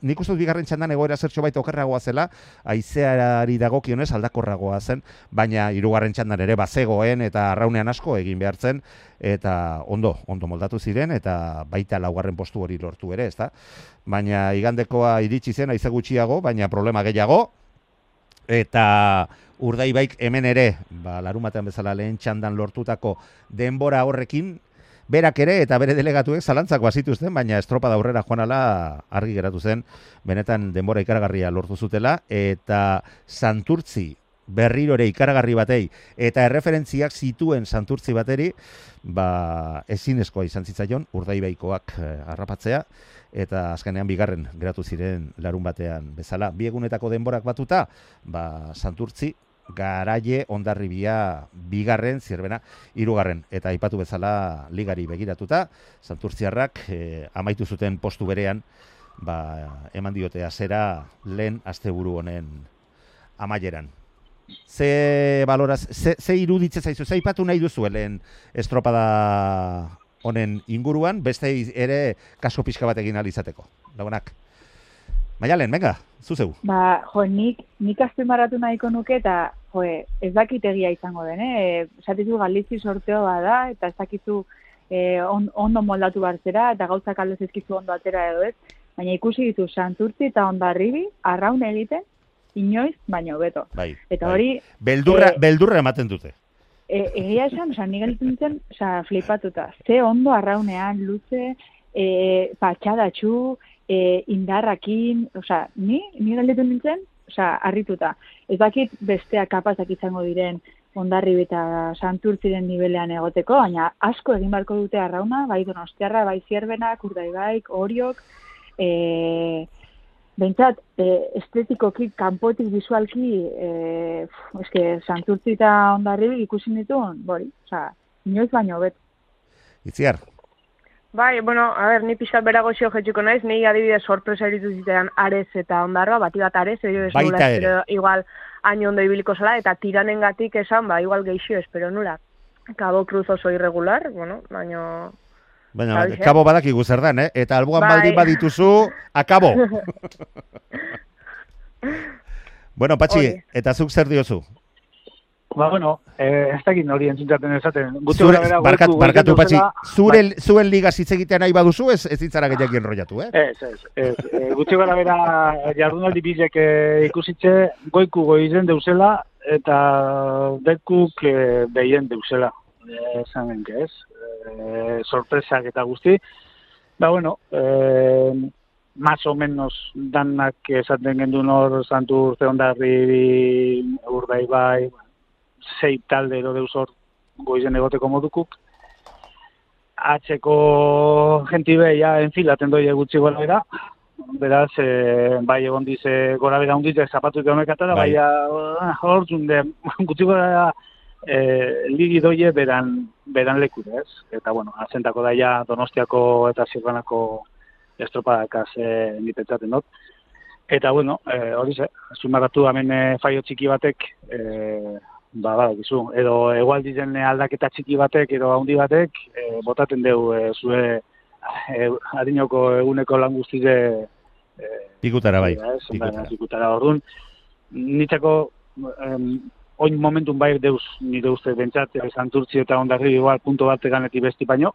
nik uste bigarren txandan egoera zertxo baita okerragoa zela, aizeari dagokionez aldakorragoa zen, baina hirugarren txandan ere bazegoen eta arraunean asko egin behar zen, eta ondo, ondo moldatu ziren, eta baita laugarren postu hori lortu ere, ezta? Baina igandekoa iritsi zen, aize gutxiago, baina problema gehiago, eta urdaibaik hemen ere, ba, larumatean bezala lehen txandan lortutako denbora horrekin, berak ere eta bere delegatuek zalantzako zituzten, baina estropa aurrera joan ala argi geratu zen, benetan denbora ikaragarria lortu zutela, eta santurtzi berriro ere ikaragarri batei, eta erreferentziak zituen santurtzi bateri, ba, ezinezkoa izan zitzaion, urdaibaikoak eh, harrapatzea, eta azkenean bigarren geratu ziren larun batean bezala. Biegunetako denborak batuta, ba, santurtzi, garaie ondarribia bigarren, zirbena, hirugarren eta aipatu bezala ligari begiratuta, santurtziarrak e, amaitu zuten postu berean, ba, eman diote zera lehen asteburu honen amaieran. Ze baloraz, ze, ze iruditze zaizu, ze aipatu nahi duzu lehen estropada honen inguruan, beste ere kaso pixka bat egin alizateko. Lagunak. Maialen, venga, zuzeu. Ba, jo, nik, nik azpimarratu nahiko nuke eta jo, ez dakitegia izango den, eh? Esatizu galizi sorteo bada eta ez dakizu eh, on, ondo moldatu bartzera eta gauzak aldez ezkizu ondo atera edo ez. Baina ikusi ditu santurtzi eta ondarribi, arraun egiten, inoiz, baino beto. Bai, eta bai. hori... Beldurra, eh, beldurra ematen dute. E, egia esan, oza, nire nintzen, oza, flipatuta. Ze ondo arraunean, luze, e, patxadatxu, e, indarrakin, osea, ni, ni galdetu nintzen, osea, harrituta. Ez dakit besteak kapazak izango diren ondarri eta santurtziren nivelean egoteko, baina asko egin barko dute arrauna, bai donostiarra, bai zierbenak, urdai baik, oriok, e, Bentsat, e, estetikoki, kanpotik, visualki, e, eske, santurtzi eta ondarri ikusi dituen, bori, oza, inoiz baino, bet. Itziar, Bai, bueno, a ber, ni pixkat berago xio jetxiko naiz, ni adibidez sorpresa eritu zitean Ares eta Ondarroa, bati bat Ares, edo ez nula, espero, igual año ondo ibiliko zela, eta tiranengatik esan, ba, igual geixio, espero nula. Cabo Cruz oso irregular, bueno, baino... Baina, Horixe. kabo badakigu zer dan, eh? Eta alboan Bai. baldin badituzu, akabo. bueno, Patxi, Hori. eta zuk zer diozu? Ba, bueno, eh, ez dakit hori entzuntaten esaten. Gutxi Zure, bera, barkatu, goiku- barkatu, Patxi, duzela- zure, Bai. zuen liga hitz egitea nahi baduzu, ez, ez ditzara gehiago enrollatu, eh? Ez, ez, ez. E, gutxi gara bera jardunaldi bizek e, ikusitze goiku goizen deuzela eta dekuk e, behien deuzela. Esan ez? E, sorpresak eta guzti. Ba, bueno, e, más o menos danak esaten gendu nor santu urte ondarri urdai bai, sei talde ero deuz hor goizen egoteko modukuk atzeko genti be, ja, enfilaten doi gutxi gora bera. Beraz, e, bai egon dize gora bera hunditzek zapatu eta honekatara, Bai. bai, hor zunde, gutxi gora e, ligi doie beran, beran leku, ez? Eta, bueno, azentako daia Donostiako eta Zirbanako estropadakaz e, nipetzaten dut. Eta, bueno, e, hori ze, zumarratu hemen e, faio txiki batek, e, ba, badakizu, edo egualdizen aldaketa txiki batek, edo handi batek, e, botaten deu e, zue e, adinoko eguneko lan guztize e, Pikutara bai, ez, pikutara. pikutara orduan. Nitzako em, oin momentun bai deuz, nire uste bentsat, e, santurtzi eta ondarri igual punto bat eganetik besti baino.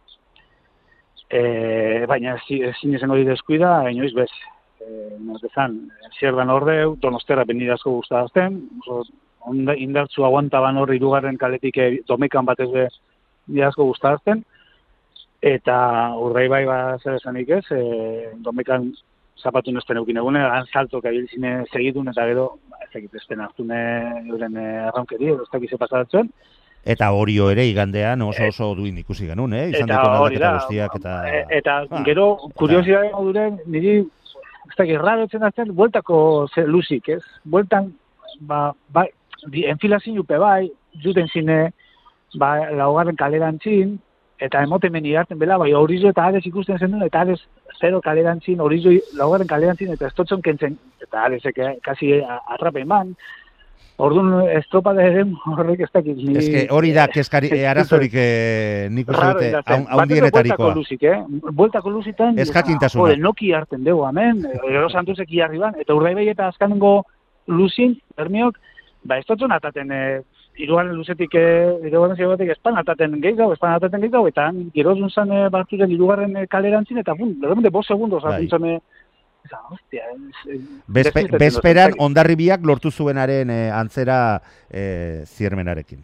E, baina ezi- ezin izango di deskuida, inoiz bez, e, nozezan, zierdan ordeu, donostera benida asko guztazten, indartzu aguantaban hor irugarren kaletik e, domekan batez be nire asko guztazten, eta urdai bai ba zer esanik ez, e, domekan zapatu nesten eukin egune, han salto kabiltzine segitun eta gero, ba, ez dakit esten hartune euren eh, erraunkeri, edo ez dakize pasatzen, Eta horio ere igandean oso oso duin ikusi genuen, eh? Izan Eta hori aldaketa da. guztiak eta... E- eta Ah, gero kuriosidade moduren niri ez dakit raro etzen azten bueltako ze lusik, ez? Bueltan ba di enfilazin jupe bai, juten zine ba laugarren kalerantzin eta emoten meni hartzen bela, bai horizo eta ades ikusten zen duen, eta ades zero kalerantzin, horizo laugarren kalerantzin, eta estotzon kentzen, eta adesek eh, kasi a- atrape eman. Orduan, estropada ere horrek ez dakit. ni- Ez que hori da kezkari, eh, arazorik eh, nik uste dute, haundienetarikoa. Lusik, eh? Bueltako lusitan... Eskakintasuna. Jode, noki harten dugu, hemen, ero santuzek iarriban, eta urdaibai eta azkanengo lusin, bermiok, ba, ez dutzu nataten, eh, irugarren luzetik, eh, irugarren zigotik, espan ataten gehiago, espan ataten gehiago, eta han, gero zan eh, batzuren irugarren eh, kalerantzin, eta bun, berremende, bost segundos, Bai. hartzen eh, Eza, hostia, ez, ez, Bezpe, bezperan ondarribiak lortu zuenaren eh, antzera eh, ziermenarekin.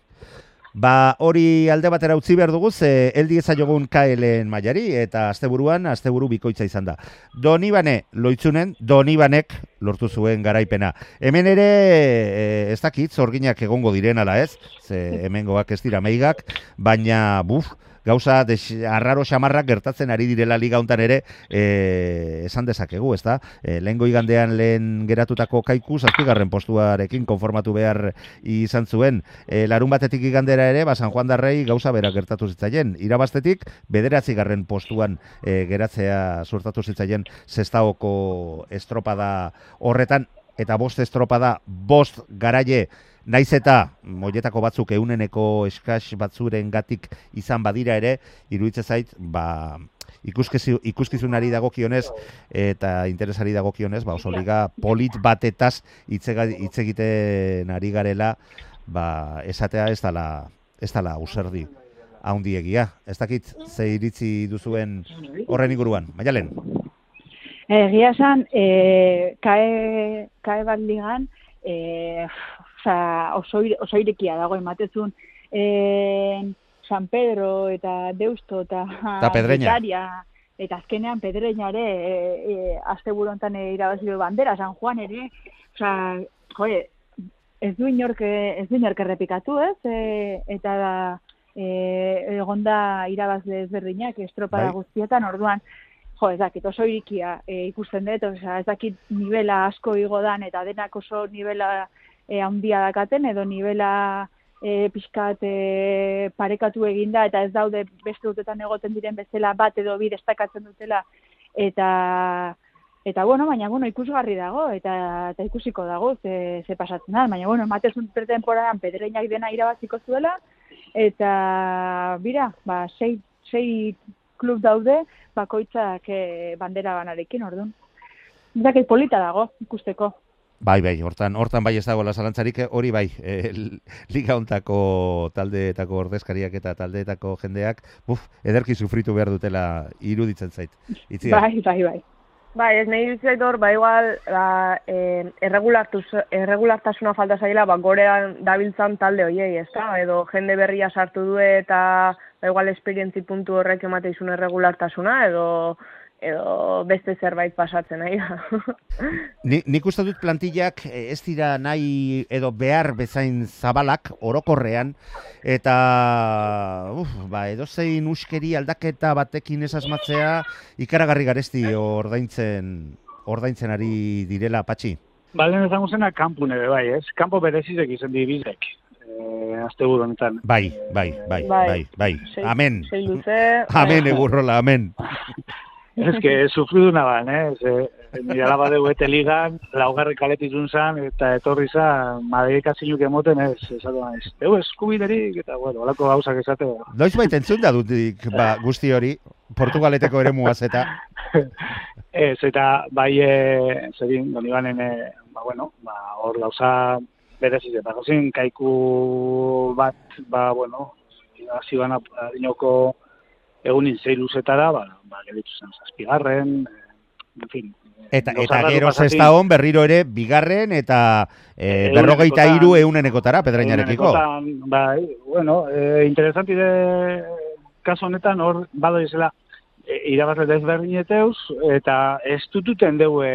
Ba, hori alde batera utzi behar dugu, ze eldi ezaiogun KLen mailari, eta asteburuan, asteburu bikoitza izan da. Donibane, loitzunen, Donibanek lortu zuen garaipena. Hemen ere, eh, ez dakit, zorginak egongo diren ala ez, ze hemengoak ez dira meigak, baina, buf, gauza des, arraro xamarrak gertatzen ari direla liga hontan ere e, esan dezakegu, ezta? E, lehengo igandean lehen geratutako kaiku zazpigarren postuarekin konformatu behar izan zuen. E, larun batetik igandera ere, ba, San Juan Darrei gauza bera gertatu zitzaien. Irabaztetik, bederatzigarren postuan e, geratzea suertatu zitzaien zestaoko estropada horretan, eta bost estropada, bost garaie, Naiz eta moietako batzuk euneneko eskas batzuren gatik izan badira ere, iruditzen zait, ba, ikuskizu, ikuskizunari dagokionez eta interesari dagokionez, ba, oso liga polit batetaz hitz egiten ari garela, ba, esatea ez dala, ez dala userdi haundiegia. Ez dakit, ze iritzi duzuen horren inguruan. Maialen, Egia esan, e, kae, kae bat ligan, e, oza, oso, oso irekia dago ematezun, e, San Pedro eta Deusto eta Eta Pedreña. Getaria, eta azkenean Pedreña ere, e, e, azte burontan irabazi du bandera, San Juan ere, oza, joe, ez du inork, ez du inork errepikatu, ez? E, eta da, e, egonda irabazle ezberdinak estropada Bai. guztietan, orduan, jo, ez dakit, oso irikia e, ikusten dut, osea, ez dakit nivela asko igo dan, eta denak oso nivela e, handia dakaten, edo nivela e, pixkat e, parekatu eginda, eta ez daude beste urtetan egoten diren bezala bat edo bi destakatzen dutela, eta Eta bueno, baina bueno, ikusgarri dago eta eta ikusiko dago ze, ze pasatzen da, baina bueno, ematezun pretemporadan pedreinak dena irabaziko zuela eta bira, ba sei, sei klub daude bakoitzak e, bandera banarekin, orduan. Zakit polita dago ikusteko. Bai, bai, hortan, hortan bai ez dagoela zalantzarik, hori bai, e, liga hontako taldeetako ordezkariak eta taldeetako jendeak, buf, ederki sufritu behar dutela iruditzen zait. Itziar. Bai, bai, bai. Bai, ez nahi ditzait hor, ba igual, ba, erregulartuz- erregulartasuna falta zaila, ba, gorean dabiltzan talde hoiei, ez da? Edo jende berria sartu du eta, ba, igual, esperientzi puntu horrek emate izun erregulartasuna, edo, edo beste zerbait pasatzen nahi da. Ni, nik uste dut plantillak eh, ez dira nahi edo behar bezain zabalak orokorrean eta uf, ba, edozein uskeri aldaketa batekin ez asmatzea ikaragarri garesti ordaintzen ordaintzen ari direla patxi. Balen ezango zena kanpun ere bai, ez? Kanpo berezizek izan di bizek. Eh, azte honetan. Bai, bai, bai, Bai. bai, bai. Sei- Amen. Sei luze. Amen, egurrola, amen. Ez que sufridu naban, eh? Ze, nire alaba dugu ete ligan, laugarri kaletizun zan, eta etorri zan, Madrid zinuk emoten ez, esatu ez. Ego eskubiderik, eta bueno, olako gauzak esate. Noiz bait entzun da dutik ba, guzti hori, Portugaleteko ere muaz eta Ez, eta bai, e, zerin, doni banen, e, ba, bueno, ba, hor gauza berezik eta gozin kaiku bat, ba, bueno, hasi bana adinoko egunin zei luzetara, ba, ba gelitzu zen zazpigarren, eh, en fin. Eta, eta gero zesta hon berriro ere bigarren eta e, berrogeita iru eunenekotara pedreinarekiko. egunenekotan, Bai, bueno, e, interesanti de kaso honetan hor bado izela e, irabazle desberdineteuz, eta ez dututen deue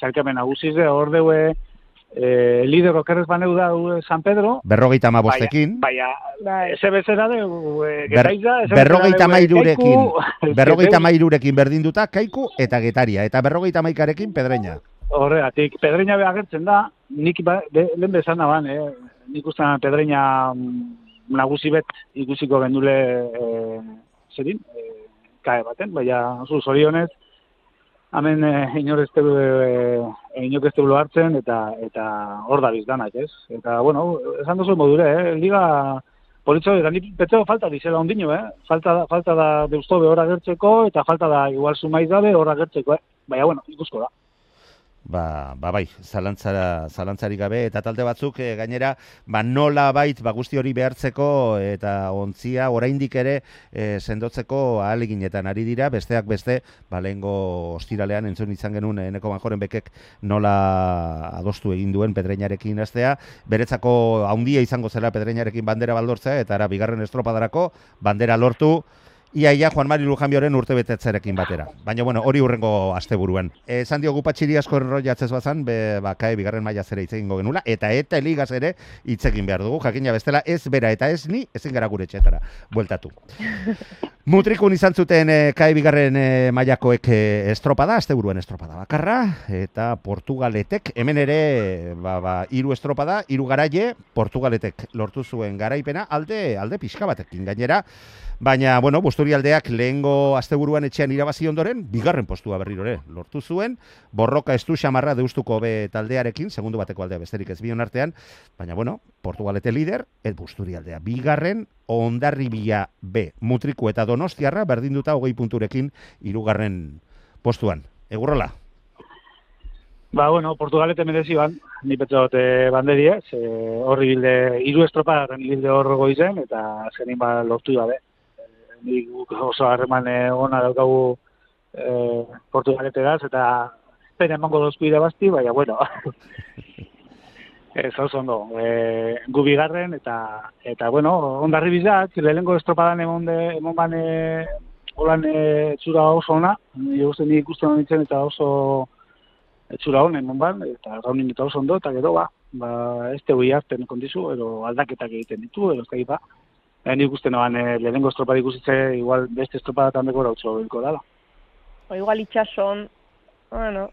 zalkamen nagusiz de, hor deue e, lider okerrez baneu da ue San Pedro, Berrogeita ma bostekin. baina Bai. eze bezera de e, Ber- getaiza, berrogeita deue mairurekin. Kaiku, Berrogeita mairurekin berdinduta kaiku eta getaria. Eta berrogeita maikarekin pedreina. Horregatik, pedreina be agertzen da, nik ba, be, lehen bezan ban, eh? nik ustean pedreina mm, nagusi bet ikusiko gendule eh, zerin, eh, kae baten, baina zu zorionez, hemen eh, inor ez tebu, eh, inok ez tebu hartzen, eta eta hor da bizdanak, ez? Eta, bueno, esan duzu modure, eh? Liga politxo, eta nik beteo falta dizela ondino, eh? Falta falta da deustobe hor agertzeko, eta falta da igual sumaiz dabe hor agertzeko, eh? Baina, bueno, ikusko da. Ba, ba bai, zalantzara, zalantzarik gabe, eta talde batzuk e, gainera, ba nola bait, ba guzti hori behartzeko, eta ontzia oraindik ere e, sendotzeko ahaleginetan ari dira, besteak beste, ba lehengo ostiralean entzun izan genuen eneko banjoren bekek nola adostu egin duen pedreinarekin astea, beretzako haundia izango zela pedreinarekin bandera baldortzea, eta ara bigarren estropadarako bandera lortu, Iaia Juan Mari Lujanbioren urte betetzerekin batera. Baina, bueno, hori urrengo asteburuan. E, esan diogu patxiri asko erroiatzez bazan, be, ba, kae bigarren maila zere hitz egingo genula, eta eta ligaz ere hitz egin behar dugu, jakina bestela ez bera eta ez ni, ezin gara gure txetara, bueltatu. Mutrikun izan zuten e, kae bigarren e, mailakoek e, estropada, asteburuen estropada bakarra, eta Portugaletek, hemen ere, ba, ba, hiru estropada, hiru garaie, Portugaletek lortu zuen garaipena, alde, alde pixka batekin gainera, Baina, bueno, Busturialdeak lehengo asteburuan etxean irabazi ondoren, bigarren postua berriro ere lortu zuen, borroka estu xamarra deustuko be taldearekin, segundu bateko aldea besterik ez bion artean, baina, bueno, Portugalete lider, et Busturialdea bigarren, ondarribia B, mutriku eta donostiarra berdinduta hogei punturekin hirugarren postuan. Egurrola? Ba, bueno, Portugalete merezi ban, ni petzot eh, banderi ez, eh, horri bilde, hiru estropa bilde hor goizen, eta azkenin ba lortu dabe. Eh, nik guk oso harreman eh, ona daukagu eh, Portugalete daz, eta pena emango dozku irabazti, baina, bueno, ez oso ondo, eh, gu bigarren, eta, eta bueno, ondarri bizak, lehenko estropadan emon, de, emon ban, eh, holan eh, txura oso ona, ni uste ni ikusten nintzen eta oso etxura honen monban, eta raunin eta oso ondo, eta gero, ba, ba ez tegu hartzen kondizu, edo aldaketak egiten ditu, edo ez da ba. E, nik uste noan, e, lehenengo estropa ikusitze, igual beste estropadatan deko rautxo bilko dala. O igual itxason, bueno,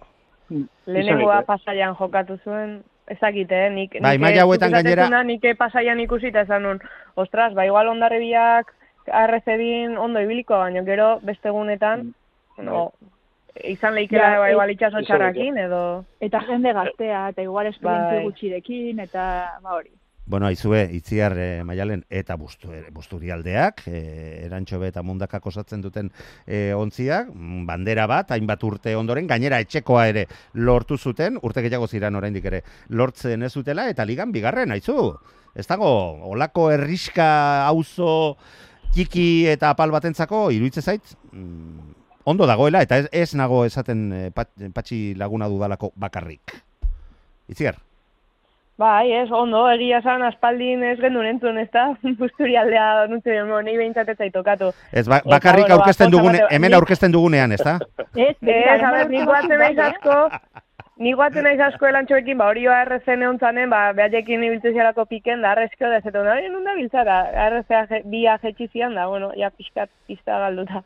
Mm, lehenengoa pasaian jokatu zuen, ezakite, eh? nik, Bai, maila hauetan gainera- nik pasaian ikusita esan nun, ostras, ba igual ondarribiak arrezedin ondo ibiliko, baina gero beste egunetan, no, izan leikela Ja, ba, e- igual itxaso txarrakin, edo... Eta jende gaztea, eta igual esperientzia Bai. gutxirekin, eta ba hori. Bueno, aizue, itziar e, maialen eta bustu, busturialdeak, e, erantxobe eta mundakak osatzen duten e, ontziak, mm, bandera bat, hainbat urte ondoren, gainera etxekoa ere lortu zuten, urte gehiago ziran oraindik ere lortzen ez zutela, eta ligan bigarren, aizu. Ez dago, olako herriska auzo txiki eta apal batentzako, iruitze zait, mm, ondo dagoela, eta ez, ez nago esaten pat, patxi laguna dudalako bakarrik. Itziar? Bai, ez, ondo, egia esan aspaldin ez gendu entzun, ez da? Busturialdea nutze, no, nahi behintzat ez zait tokatu. Ez ba, bakarrik bueno, aurkezten dugune, hemen aurkezten dugunean, ez da? Ez, Ez, a ber, nik guatzen naiz asko, nik guatzen naiz asko elantxoekin, ba, hori ARC-ne hontzanen, ba, behatekin ibiltzen zialako piken, da, arrezkio da, zetu, hori nun da biltzara, ARC bi ajetxi zian, da, bueno, ja pixkat pista galduta.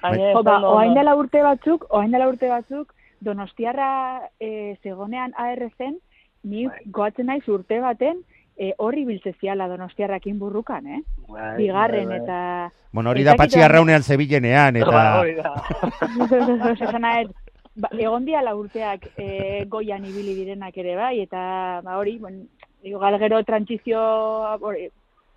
Baina, ba, ondo, oain dela urte batzuk, oain dela urte batzuk, Donostiarra e, zegonean ARZ-en, ni Bai. goatzen naiz urte baten, e, horri biltze ziala Donostiarrakin burrukan, eh? Bai, Bigarren, bai, bai. eta... Bueno, hori da patxi arraunean zebilenean, eta... hori da. Ba, egon diala urteak e, goian ibili direnak ere bai, eta ba, hori, bon, igual gero trantzizio hori,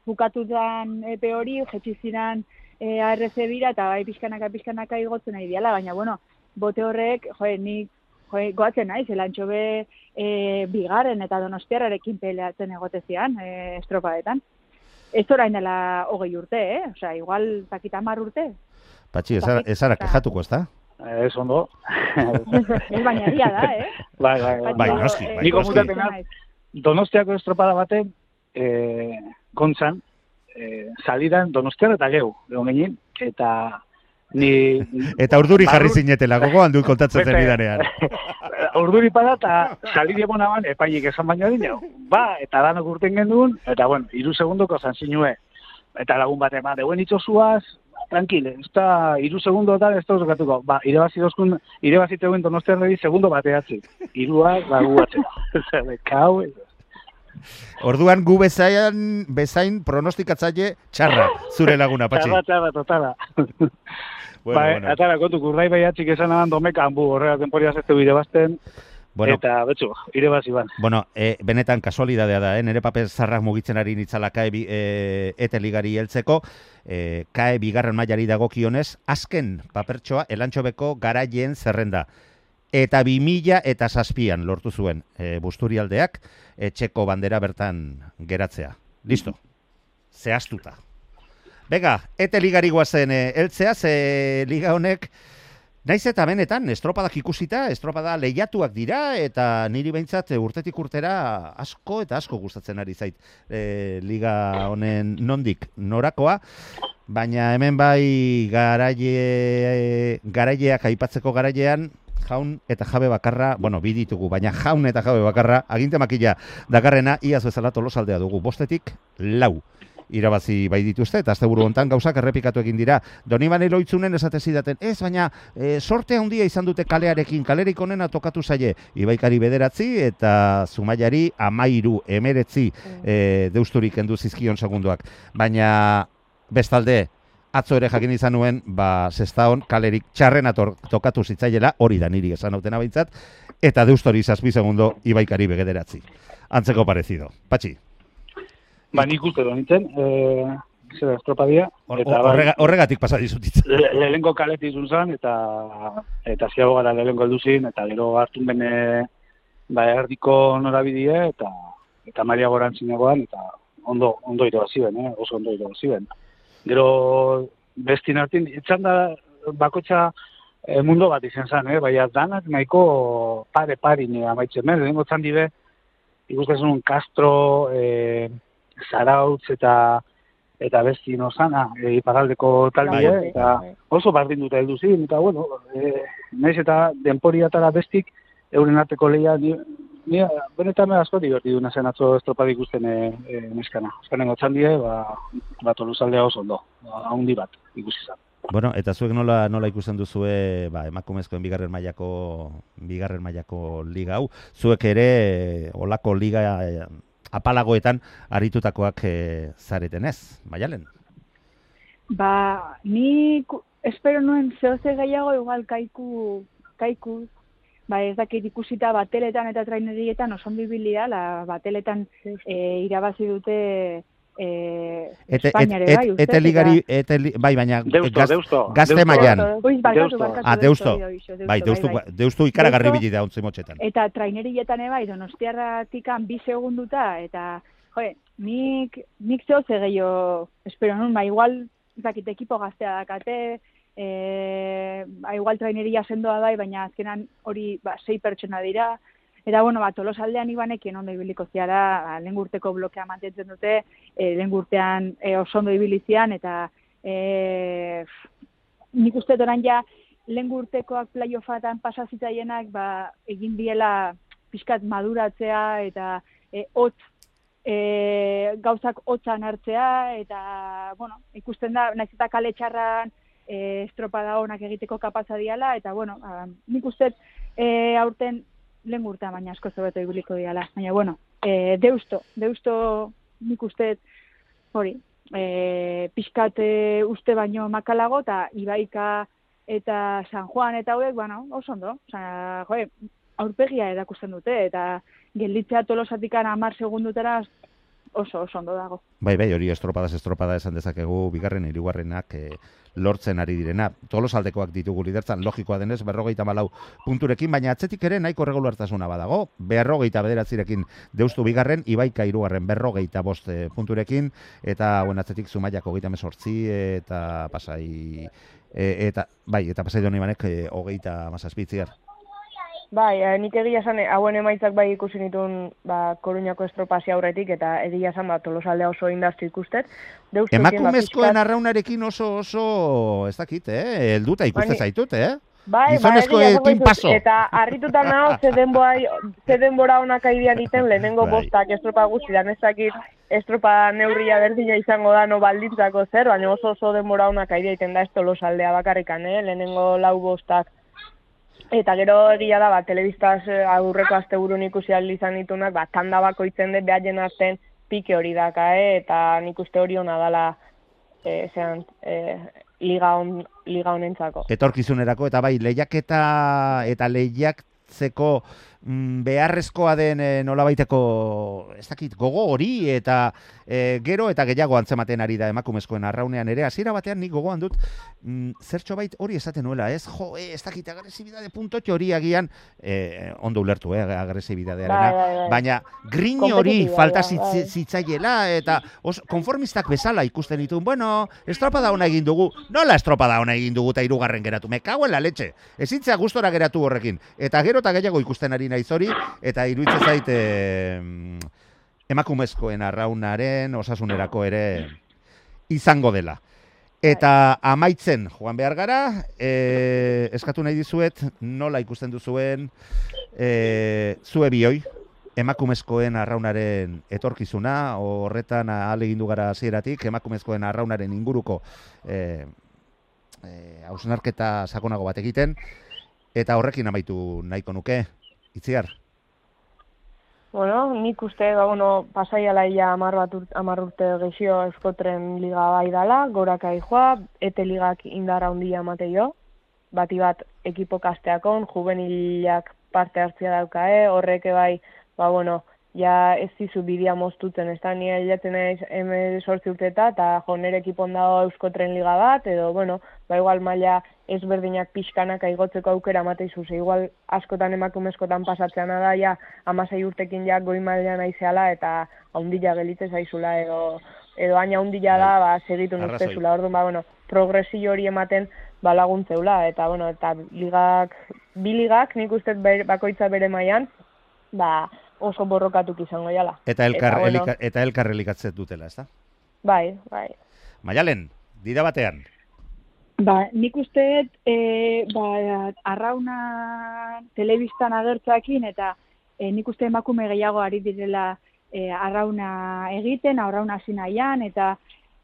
bukatutan epe hori, jetxi ziren e, ARC bira, eta bai pixkanaka pixkanaka igotzen nahi diala, baina bueno, bote horrek, jo, nik jo, goatzen naiz, elantxo be e, bigarren eta donostiarrarekin peleatzen egotezian, e, estropadetan. Ez orain dela hogei urte, eh? Osea, igual zakita mar urte. Patxi, ez ara- ez ara kejatuko, ez da? Ez ondo. Ez baina egia da, eh? bai, bai, bai. Bai, noski, eh, bai, noski. konfutatzen naiz. Donostiako estropada baten, e, kontzan, e, salidan Donostiara eta geu, egon ginen, eta ni... Eta urduri jarri zinetela, gogoan du kontatzen zen bidanean. Urduri pada eta salidi bonaban epainik esan baino dino. Ba, eta danok urten gendun, eta bueno, iru segundoko zan zinue. Eta lagun bat ema, deuen itxosuaz, tranquile, ez da, iru segundo eta ez da osokatuko. Ba, irebazi dozkun, irebazi teuen donostiarreri segundo bateatzi. Iruak, ba, gu atzera. Zer, kau, Orduan gu bezain, bezain pronostikatzaile txarra, zure laguna, patxi. txarra, txarra, totala. Bueno, ba, bueno. atara, kontu, kurrai baiatzik esan aban domekan, bu, horrela temporia zezte bide bazten, Bueno, eta betxu, irebazi ban. Bueno, e, benetan kasualidadea da, eh? nire paper zarrak mugitzen ari nitzala kae bi, e, ete ligari heltzeko, e, kae bigarren mailari dagokionez, azken papertxoa elantxobeko garaien zerrenda. Eta bi mila eta zazpian lortu zuen e, busturialdeak etxeko bandera bertan geratzea. Listo. Zehaztuta. Bega, ete ligari guazen e, heltzea, ze liga honek Naiz eta benetan, estropadak ikusita, estropada lehiatuak dira, eta niri behintzat urtetik urtera asko eta asko gustatzen ari zait e, liga honen nondik norakoa, baina hemen bai garaie, garaileak aipatzeko garailean, jaun eta jabe bakarra, bueno, bi ditugu, baina jaun eta jabe bakarra, aginte makila dakarrena, iaz bezala tolosaldea dugu, bostetik lau irabazi bai dituzte, eta asteburu hontan gauzak errepikatu egin dira. Donibane loitzunen esate zidaten, ez, baina e, sorte handia izan dute kalearekin, kalerik onena tokatu zaie, ibaikari bederatzi, eta zumaiari amairu, emeretzi e, deusturik kendu zizkion segunduak. Baina, bestalde, atzo ere jakin izan nuen, ba, zestaon kalerik txarrena tokatu zitzaiela, hori da niri esan hautena behintzat, eta deustori zazpi segundo ibaikari begederatzi. Antzeko parezido. Patxi, Ba, nik uste do nintzen, e, zera estropadia, eta bai, horrega, horregatik pasa dizutitza. le- lehenko kaleti izun zen, eta, eta ziago gara lehenko elduzin, eta gero hartun bene, ba, erdiko norabidie, eta, eta Maria Goran zinegoan, eta ondo, ondo iro ziben, eh? oso ondo iro ziben. Gero, bestin hartin, itzan da, bakotxa e, mundo bat izan zen, eh? baina danak nahiko pare parin amaitzen, ben, lehenko txan dibe, ikusten Castro, e, Zarautz eta eta besti nozana, e, iparaldeko taldie, Bai. eta oso bardin dute heldu ziren, eta bueno, e, naiz eta denporiatara bestik, euren arteko lehia, ni, ni benetan asko divertidu nazen atzo estropadik ikusten e, e, neskana. Azkenengo txandie, ba, ba toluzaldea oso ondo, ba, haundi bat ikusi zen. Bueno, eta zuek nola nola ikusten duzue, ba, emakumezkoen bigarren mailako bigarren mailako liga hau, zuek ere olako liga apalagoetan aritutakoak eh, zareten ez, Maialen? Ba, ni espero nuen zehoze gehiago igual kaiku, kaiku, ba ez dakit ikusita bateletan eta trainerietan oso ondo ibili da, la bateletan e, irabazi dute e, Ete, et, Espainiare, et, bai, uste, ete ligari, ete li- bai, baina Deusto, gaz- deusto. gazte deusto. mailan. Deusto. barkatu. Ah, Deusto. da, ixo, bai, deustu, bai, bai. deustu ikaragarri Deusto- bili da ontzi motxetan. Eta trainerietan bai, donostiarratikan bi segunduta, eta, joe, nik, nik zehoze gehiago, espero nun, ba, igual, ez dakit, ekipo gaztea dakate, e, ba, igual traineria sendoa bai, baina azkenan hori, ba, sei pertsona dira, Eta, bueno, ba, tolosaldean ibanekien ondo ibiliko ziara, ba, lehen urteko blokea mantentzen dute, e, lehen urtean e, oso ondo ibilizian, eta e, nik uste doran ja, lehen urtekoak playofatan pasazitzaienak, ba, egin diela pixkat maduratzea, eta e, hotz, e, gauzak hotzan hartzea, eta, bueno, ikusten da, naiz eta kale txarran, e, estropada honak egiteko kapaza diala, eta, bueno, a, nik uste e, aurten lehen urtea baina asko zobeto ibiliko diala. Baina, bueno, e, deusto, deusto nik uste hori, e, pixkat e, uste baino makalago, eta Ibaika eta San Juan eta hauek, bueno, oso ondo. Osa, joe, aurpegia erakusten dute, eta gelditzea tolosatikan amar segundutara oso, oso ondo dago. Bai, bai, hori estropadas estropada esan dezakegu, bigarren, hirugarrenak eh, lortzen ari direna. Tolosaldekoak ditugu lidertzan, logikoa denez, berrogeita malau punturekin, baina atzetik ere nahiko regulartasuna badago. Berrogeita bederatzirekin deustu bigarren, ibaika hirugarren berrogeita bost eh, punturekin, eta buen atzetik zumaiak hogeita mesortzi, eta pasai... E, eta, bai, eta pasai doni banek e, hogeita mazazpitziar. Bai, eh, nik egia esan, eh, hauen emaitzak bai ikusi nituen ba, koruñako estropazia aurretik, eta egia esan, ba, tolosaldea oso indaztu ikustet. Emakumezkoen ba, arraunarekin oso oso, ez dakit, eh? Elduta ikuste Bani- zaitut, eh? Bai, Gizonezkoekin bai, esango paso. Eta harrituta nago, ze denbora, ze denbora onak aidean iten, lehenengo Bai. bostak estropa guztian, ez dakit estropa neurria berdina izango da no baldintzako zer, baina oso oso denbora onak aidea iten da ez tolosaldea bakarrikan, eh? lehenengo lau bostak. Eta gero egia da, ba, telebistaz eh, aurreko asteburun ikusi izan ditunak, ba, tanda bakoitzen dut behaien artean pike hori daka, eh? eta nik uste hori hona dala eh, zean, eh, liga, on, liga honentzako. etorkizunerako eta bai lehiaketa eta lehiaktzeko beharrezkoa den e, nolabaiteko ez dakit gogo hori eta e, gero eta gehiago antzematen ari da emakumezkoen arraunean ere. Hasiera batean nik gogoan dut mm, zertxo bait hori esaten nuela ez? Jo e, ez dakit agresibidade puntotxo hori agian e, ondo ulertu eh agresibidadearena Bai, bai, bai. baina grin hori falta bai. zitz, zitzaiela eta os, konformistak bezala ikusten ditun bueno estropada ona egin dugu. Nola estropada ona egin dugu eta hirugarren geratu? Me cago en la leche. Ezintzea gustora geratu horrekin. Eta gero eta gehiago ikusten ari naiz hori eta iruditzen zait eh, emakumezkoen arraunaren osasunerako ere izango dela. Eta amaitzen joan behar gara, e, eskatu nahi dizuet, nola ikusten duzuen e, zue bioi, emakumezkoen arraunaren etorkizuna, horretan alegindu gara hasieratik emakumezkoen arraunaren inguruko e, e, hausnarketa sakonago bat egiten, eta horrekin amaitu nahiko nuke, itziar. Bueno, nik uste, ba, bueno, pasaiala ia amar, bat ur, amar urte gexio euskotren liga bai dala, goraka joa, ete ligak indara handia emate jo, bati bat ekipo kasteakon, juvenilak parte hartzia daukae, horreke bai, ba, bueno, ja ez dizu bidea moztutzen, ez da, nire hilatzen naiz hemen sortzi urteta, eta jo, nire ekipon dago euskotren liga bat, edo, bueno, ba, igual maila ezberdinak pixkanak aigotzeko aukera mateizu, ze igual askotan emakumezkotan pasatzeana da, ja, amasei urtekin ja goi mailean aizeala, eta haundila gelitze zaizula, edo, edo aina haundila da, ba, segitu Arrazoi. nuztezula, orduan, ba, bueno, progresio hori ematen ba, laguntzeula, eta, bueno, eta ligak, bi ligak, nik uste ber- bakoitza bere mailan, ba, oso borrokatuk izango jala. Eta elkar, Eta, bueno. elika- eta elkar elikatzen dutela, ezta? Bai, bai. Maialen, dira batean. Ba, nik uste dut, e, ba, arrauna telebistan agertzakin eta e, nik uste emakume gehiago ari direla e, arrauna egiten, arrauna hasi nahian, eta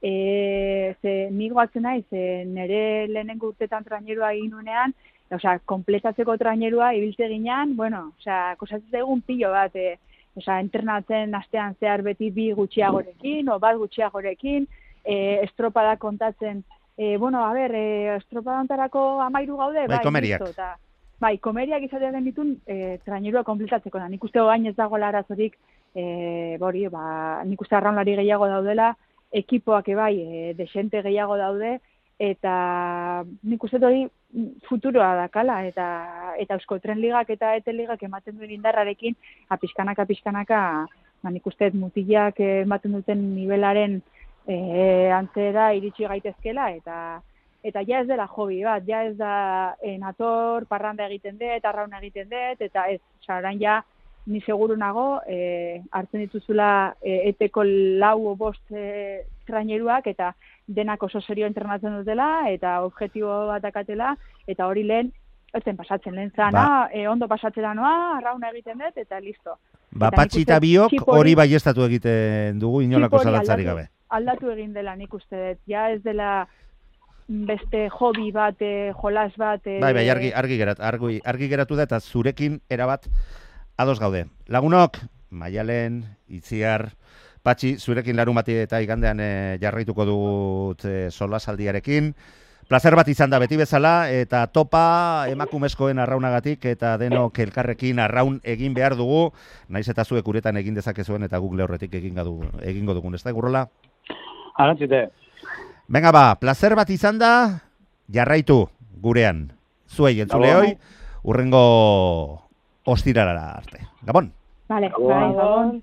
e, ze nigo atzen naiz, e, nire lehenengo urtetan trainerua egin nunean, osea, kompletatzeko trainerua ibiltze ginean, bueno, osea, kosatzen egun pilo bat, e, osea, entrenatzen astean zehar beti bi gutxiagorekin, o bat gutxiagorekin, e, estropada kontatzen, e, bueno, a ber, e, estropada ontarako amairu gaude, Bai, komeriak. listo, eta, bai, komeriak izatea den ditun, e, trainerua kompletatzeko da. Nik uste oain ez dagoela arazorik, e, bori, ba, nik uste arraunlari gehiago daudela, ekipoak ebai, e, desente gehiago daude, eta nik uste hori futuroa dakala, eta eta Eusko Tren Ligak eta Ete Ligak ematen duen indarrarekin, apiskanaka, apiskanaka, ba, nik uste mutilak ematen duten nivelaren e, antzera iritsi gaitezkela, eta eta ja ez dela hobi bat, ja ez da e, nator, parranda egiten dut, arrauna egiten dut, eta ez, orain ja, ni seguru nago, e, hartzen dituzula e, eteko lau o bost e, traineruak, eta denak oso serio entrenatzen dutela, eta objektibo bat dakatela, eta hori lehen, ez zen pasatzen, lehen zana, Ba. e, ondo pasatzera noa, arrauna egiten dut, eta listo. Ba, patxi eta biok hori- baiestatu egiten dugu inolako aldatu- gabe. Aldatu egin dela nik uste dut, ja ez dela beste hobi bat, e, jolas bat, e, Bai, bai, argi, argi, gerat, argi, argi geratu da eta zurekin erabat ados gaude. Lagunok, Maialen, Itziar, Patxi, zurekin larun bati eta igandean eh, jarraituko dut e, solasaldiarekin. Plazer bat izan da beti bezala, eta topa emakumezkoen arraunagatik, eta denok elkarrekin arraun egin behar dugu, naiz eta zuek uretan egin dezakezuen, eta guk lehorretik egin gadu, egingo dugun, ez da, gurrola? Arantzite. Venga ba, plazer bat izan da, jarraitu gurean. Zuei, entzuleoi, urrengo ostirarara arte. Gabon! Vale, Gabon. bai, gabon.